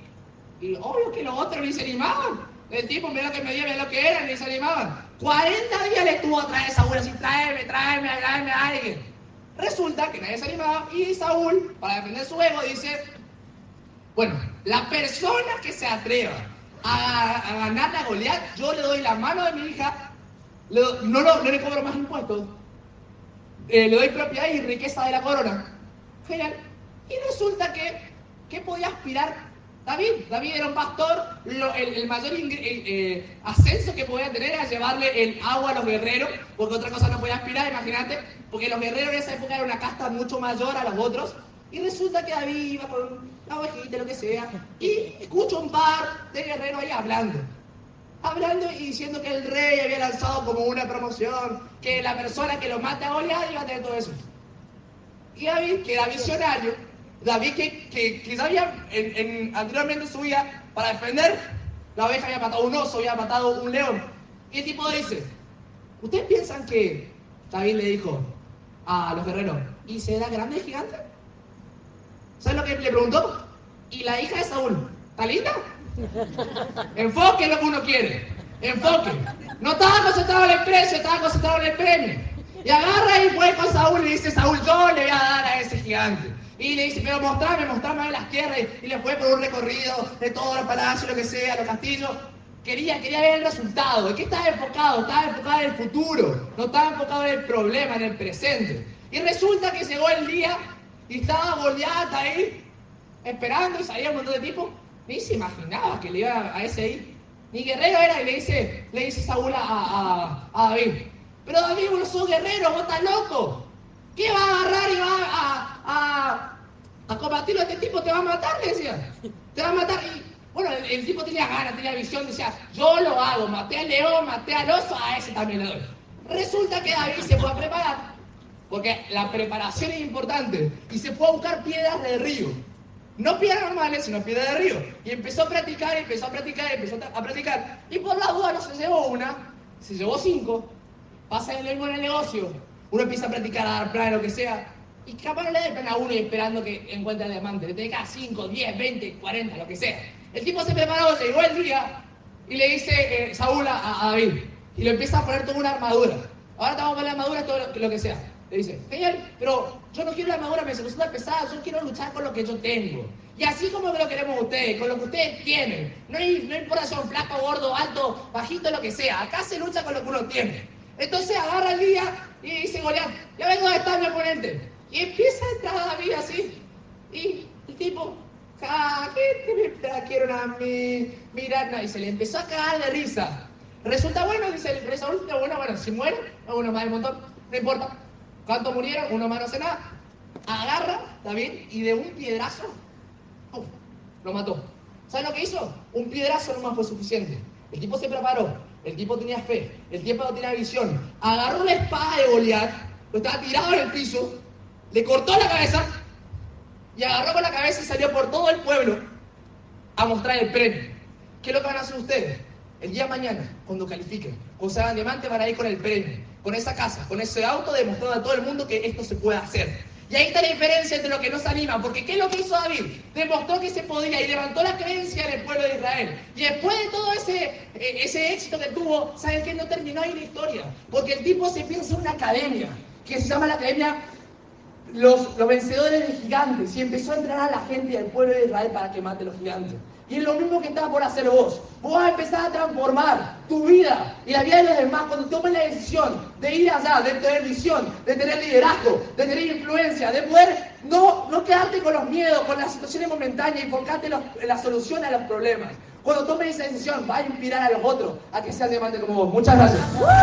Y obvio que los otros ni se animaban. El tipo, mira que medía, mira lo que era, ni se animaban. 40 días le estuvo a traer a Saúl así, tráeme, tráeme, tráeme a alguien. Resulta que nadie se animaba y Saúl, para defender su ego, dice, bueno, la persona que se atreva a, a ganarle a Goliat, yo le doy la mano de mi hija, no, le cobro más impuestos, eh, le doy propiedad y riqueza de la corona. Genial. Y resulta que, ¿qué podía aspirar David, David era un pastor, el, mayor eh, ascenso que podía tener era llevarle el agua a los guerreros, porque otra cosa no podía aspirar, imagínate, porque los guerreros en esa época eran una casta mucho mayor a los otros, y resulta que David iba con la ovejita, lo que sea, y escucha un par de guerreros ahí hablando, hablando y diciendo que el rey había lanzado como una promoción, que la persona que lo mate a Goliat iba a tener todo eso. Y David, que era visionario, David que, que, sabía en, anteriormente su vida para defender, la oveja había matado un oso, había matado un león. El tipo dice, ¿ustedes piensan que David le dijo a los guerreros, ¿y será grande el gigante? ¿Saben lo que le preguntó? ¿Y la hija de Saúl? ¿Está linda? Enfoque lo que uno quiere. Enfoque. No estaba concentrado en el precio, estaba concentrado en el premio. Y agarra y fue con Saúl y dice, Saúl, yo le voy a dar a ese gigante. Y le dice, pero mostrame, mostrame las tierras. Y le fue por un recorrido de todos los palacios, lo que sea, los castillos. Quería, quería ver el resultado. ¿En qué estaba enfocado? Estaba enfocado en el futuro. No estaba enfocado en el problema, en el presente. Y resulta que llegó el día y estaba Goliat ahí, esperando y salía un montón de tipos. Ni se imaginaba que le iba a ese ahí. Ni guerrero era y le dice, le dice Saúl a, a, David. Pero David, vos sos guerrero, vos estás loco. ¿Qué va a agarrar y va a, a, a combatir combatirlo a este tipo, te va a matar, le decía. Te va a matar. Y bueno, el, el tipo tenía ganas, tenía visión, decía, yo lo hago, maté al león, maté al oso, a ese también le doy. Resulta que David se fue a preparar, porque la preparación es importante, y se fue a buscar piedras del río. No piedras normales, sino piedras de río. Y empezó a practicar, empezó a practicar, empezó a practicar. Y por la duda no se llevó una, se llevó cinco. Pasa el mismo en el negocio. Uno empieza a practicar, a dar plan, lo que sea. Y capaz no le da plan a uno esperando que encuentre el diamante. Le que dar 5, 10, 20, 40, lo que sea. El tipo se preparó, llegó el día y le dice eh, Saúl a, a, David. Y le empieza a poner toda una armadura. Ahora te vamos a poner la armadura, todo lo, lo que sea. Le dice, genial, pero yo no quiero la armadura, me resulta pesada, yo quiero luchar con lo que yo tengo. Y así como lo queremos ustedes, con lo que ustedes tienen. No, hay, no importa si son flaco, gordo, alto, bajito, lo que sea. Acá se lucha con lo que uno tiene. Entonces agarra el día y dice Goliat, ya vengo a estar mi oponente. Y empieza a entrar David así. Y el tipo, ah, ¿qué te me trajeron a mí? Mira, y se le empezó a cagar de risa. Resulta bueno, dice el Saúl, bueno, bueno, si muere, uno más del montón, no importa. ¿Cuántos murieron? Uno más no hace nada. Agarra David y de un piedrazo, ¡pum! lo mató. ¿Saben lo que hizo? Un piedrazo no más fue suficiente. El tipo se preparó, el tipo tenía fe, el tipo tenía visión. Agarró la espada de Goliat, lo estaba tirado en el piso, le cortó la cabeza y agarró con la cabeza y salió por todo el pueblo a mostrar el premio. ¿Qué es lo que van a hacer ustedes? El día mañana, cuando califiquen, cuando se hagan diamante, van a ir con el premio, con esa casa, con ese auto, demostrando a todo el mundo que esto se puede hacer. Y ahí está la diferencia entre los que no se animan, porque ¿qué es lo que hizo David? Demostró que se podía y levantó la creencia en el pueblo de Israel. Y después de todo ese, ese éxito que tuvo, ¿saben qué? No terminó ahí la historia, porque el tipo se piensa en una academia, que se llama la Academia los, los, vencedores de gigantes y empezó a entrenar a la gente del pueblo de Israel para que mate a los gigantes. Y es lo mismo que está por hacer vos. Vos vas a empezar a transformar tu vida y la vida de los demás cuando tomes la decisión de ir allá, de tener visión, de tener liderazgo, de tener influencia, de poder no, no quedarte con los miedos, con las situaciones momentáneas y enfocarte en, los, en la solución a los problemas. Cuando tomes esa decisión, va a inspirar a los otros a que sean diamantes como vos. Muchas gracias.